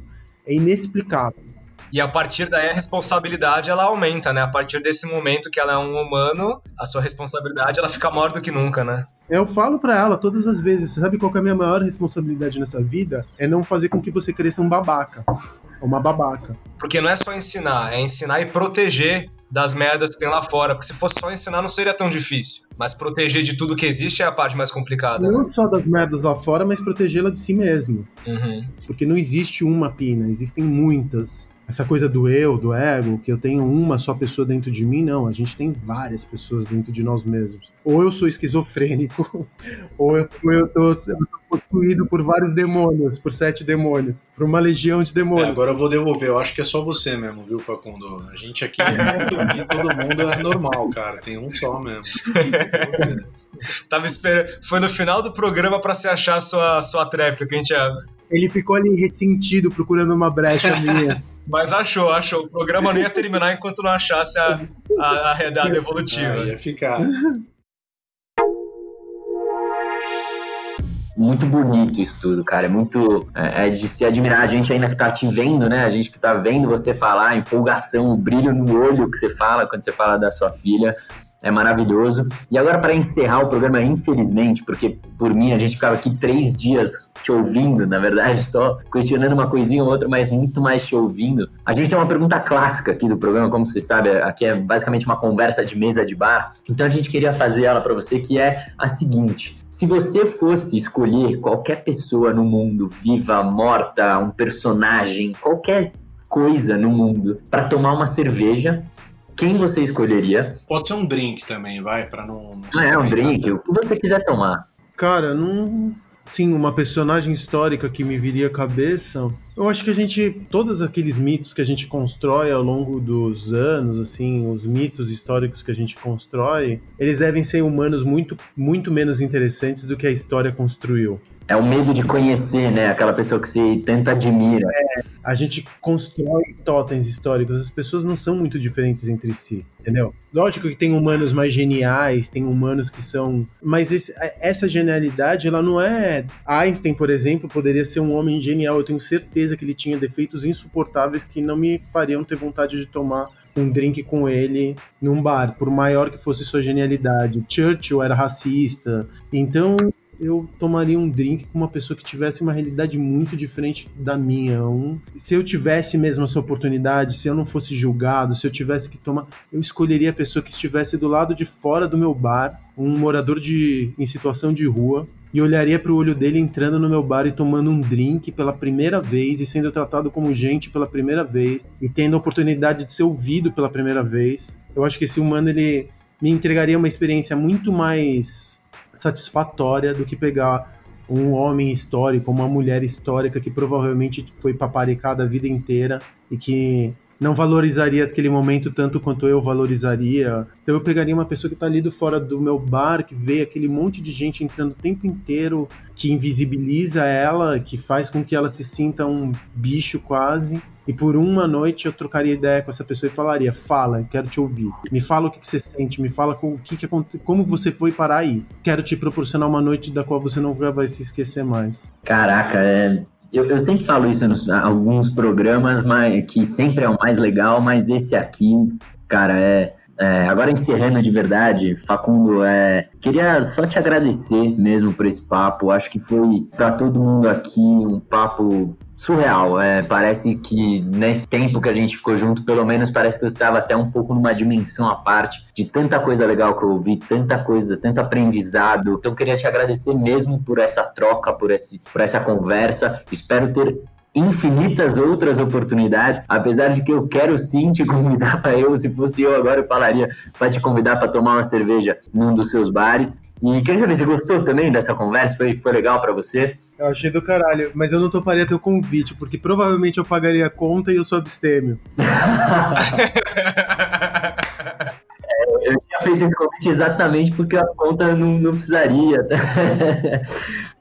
É inexplicável. E a partir daí a responsabilidade ela aumenta, né? A partir desse momento que ela é um humano, a sua responsabilidade ela fica maior do que nunca, né? Eu falo para ela todas as vezes, sabe qual é a minha maior responsabilidade nessa vida? É não fazer com que você cresça um babaca. Uma babaca. Porque não é só ensinar, é ensinar e proteger das merdas que tem lá fora. Porque se fosse só ensinar, não seria tão difícil. Mas proteger de tudo que existe é a parte mais complicada. Não né? só das merdas lá fora, mas protegê-la de si mesmo. Uhum. Porque não existe uma pina, existem muitas essa coisa do eu, do ego, que eu tenho uma só pessoa dentro de mim, não. A gente tem várias pessoas dentro de nós mesmos. Ou eu sou esquizofrênico, ou eu, ou eu, tô, eu tô possuído por vários demônios, por sete demônios, por uma legião de demônios. É, agora eu vou devolver, eu acho que é só você mesmo, viu, Facundo? A gente aqui, aqui todo mundo é normal, cara. Tem um só mesmo. Tava esperando. Foi no final do programa para se achar a sua, sua tréplica, hein, Thiago? Ele ficou ali ressentido procurando uma brecha minha. Mas achou, achou. O programa não ia terminar enquanto não achasse a, a, a data evolutiva. Ah, ia ficar. Muito bonito isso tudo, cara. É muito é, é, de se admirar. A gente ainda que tá te vendo, né? A gente que tá vendo você falar, a empolgação, o brilho no olho que você fala quando você fala da sua filha é maravilhoso. E agora, para encerrar o programa, infelizmente, porque por mim a gente ficava aqui três dias te ouvindo, na verdade, só questionando uma coisinha ou outra, mas muito mais te ouvindo. A gente tem uma pergunta clássica aqui do programa, como você sabe, aqui é basicamente uma conversa de mesa de bar. Então a gente queria fazer ela para você, que é a seguinte: se você fosse escolher qualquer pessoa no mundo, viva, morta, um personagem, qualquer coisa no mundo, para tomar uma cerveja quem você escolheria? Pode ser um drink também, vai, para não. não ah, é um drink, o que você quiser tomar. Cara, não. Sim, uma personagem histórica que me viria à cabeça. Eu acho que a gente. Todos aqueles mitos que a gente constrói ao longo dos anos, assim, os mitos históricos que a gente constrói, eles devem ser humanos muito, muito menos interessantes do que a história construiu. É o medo de conhecer, né? Aquela pessoa que se tanto admira. É, a gente constrói totens históricos. As pessoas não são muito diferentes entre si, entendeu? Lógico que tem humanos mais geniais, tem humanos que são. Mas esse, essa genialidade, ela não é. Einstein, por exemplo, poderia ser um homem genial. Eu tenho certeza que ele tinha defeitos insuportáveis que não me fariam ter vontade de tomar um drink com ele num bar, por maior que fosse sua genialidade. Churchill era racista, então eu tomaria um drink com uma pessoa que tivesse uma realidade muito diferente da minha. Um, se eu tivesse mesmo essa oportunidade, se eu não fosse julgado, se eu tivesse que tomar, eu escolheria a pessoa que estivesse do lado de fora do meu bar, um morador de em situação de rua, e olharia para o olho dele entrando no meu bar e tomando um drink pela primeira vez e sendo tratado como gente pela primeira vez e tendo a oportunidade de ser ouvido pela primeira vez. Eu acho que esse humano ele me entregaria uma experiência muito mais satisfatória do que pegar um homem histórico, uma mulher histórica que provavelmente foi paparicada a vida inteira e que não valorizaria aquele momento tanto quanto eu valorizaria. Então eu pegaria uma pessoa que está ali do fora do meu bar, que vê aquele monte de gente entrando o tempo inteiro, que invisibiliza ela, que faz com que ela se sinta um bicho quase. E por uma noite eu trocaria ideia com essa pessoa e falaria: Fala, quero te ouvir. Me fala o que, que você sente, me fala o que, que como você foi parar aí. Quero te proporcionar uma noite da qual você não vai se esquecer mais. Caraca, é, eu, eu, sempre falo isso em alguns programas, mas que sempre é o mais legal, mas esse aqui, cara, é. É agora encerrando de verdade, Facundo, é, queria só te agradecer mesmo por esse papo. Acho que foi para todo mundo aqui um papo surreal. É, parece que nesse tempo que a gente ficou junto, pelo menos parece que eu estava até um pouco numa dimensão à parte de tanta coisa legal que eu ouvi, tanta coisa, tanto aprendizado. Então queria te agradecer mesmo por essa troca, por, esse, por essa conversa. Espero ter infinitas outras oportunidades, apesar de que eu quero sim te convidar para eu, se fosse eu agora eu falaria para te convidar para tomar uma cerveja num dos seus bares. E queria saber, você gostou também dessa conversa? Foi, foi legal para você? Eu achei do caralho, mas eu não toparia teu convite, porque provavelmente eu pagaria a conta e eu sou abstêmio. Eu tinha feito esse convite exatamente porque a conta não, não precisaria.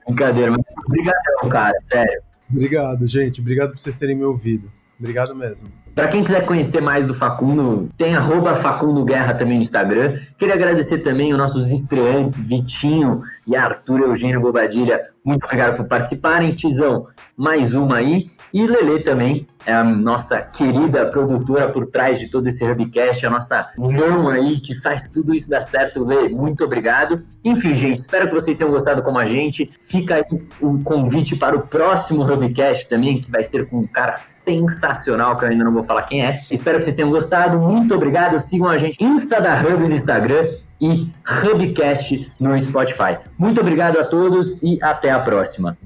Brincadeira, mas obrigadão, cara, sério. Obrigado, gente. Obrigado por vocês terem me ouvido. Obrigado mesmo. Para quem quiser conhecer mais do Facundo, tem arroba Facundo Guerra também no Instagram. Queria agradecer também os nossos estreantes, Vitinho e Arthur Eugênio Bobadilha. Muito obrigado por participarem. Tizão, mais uma aí. E Lele também, é a nossa querida produtora por trás de todo esse Hubcast, a nossa mão aí que faz tudo isso dar certo. Lê, muito obrigado. Enfim, gente, espero que vocês tenham gostado como a gente. Fica aí o um convite para o próximo Hubcast também, que vai ser com um cara sensacional, que eu ainda não vou falar quem é. Espero que vocês tenham gostado. Muito obrigado. Sigam a gente Insta da Hub no Instagram e Hubcast no Spotify. Muito obrigado a todos e até a próxima.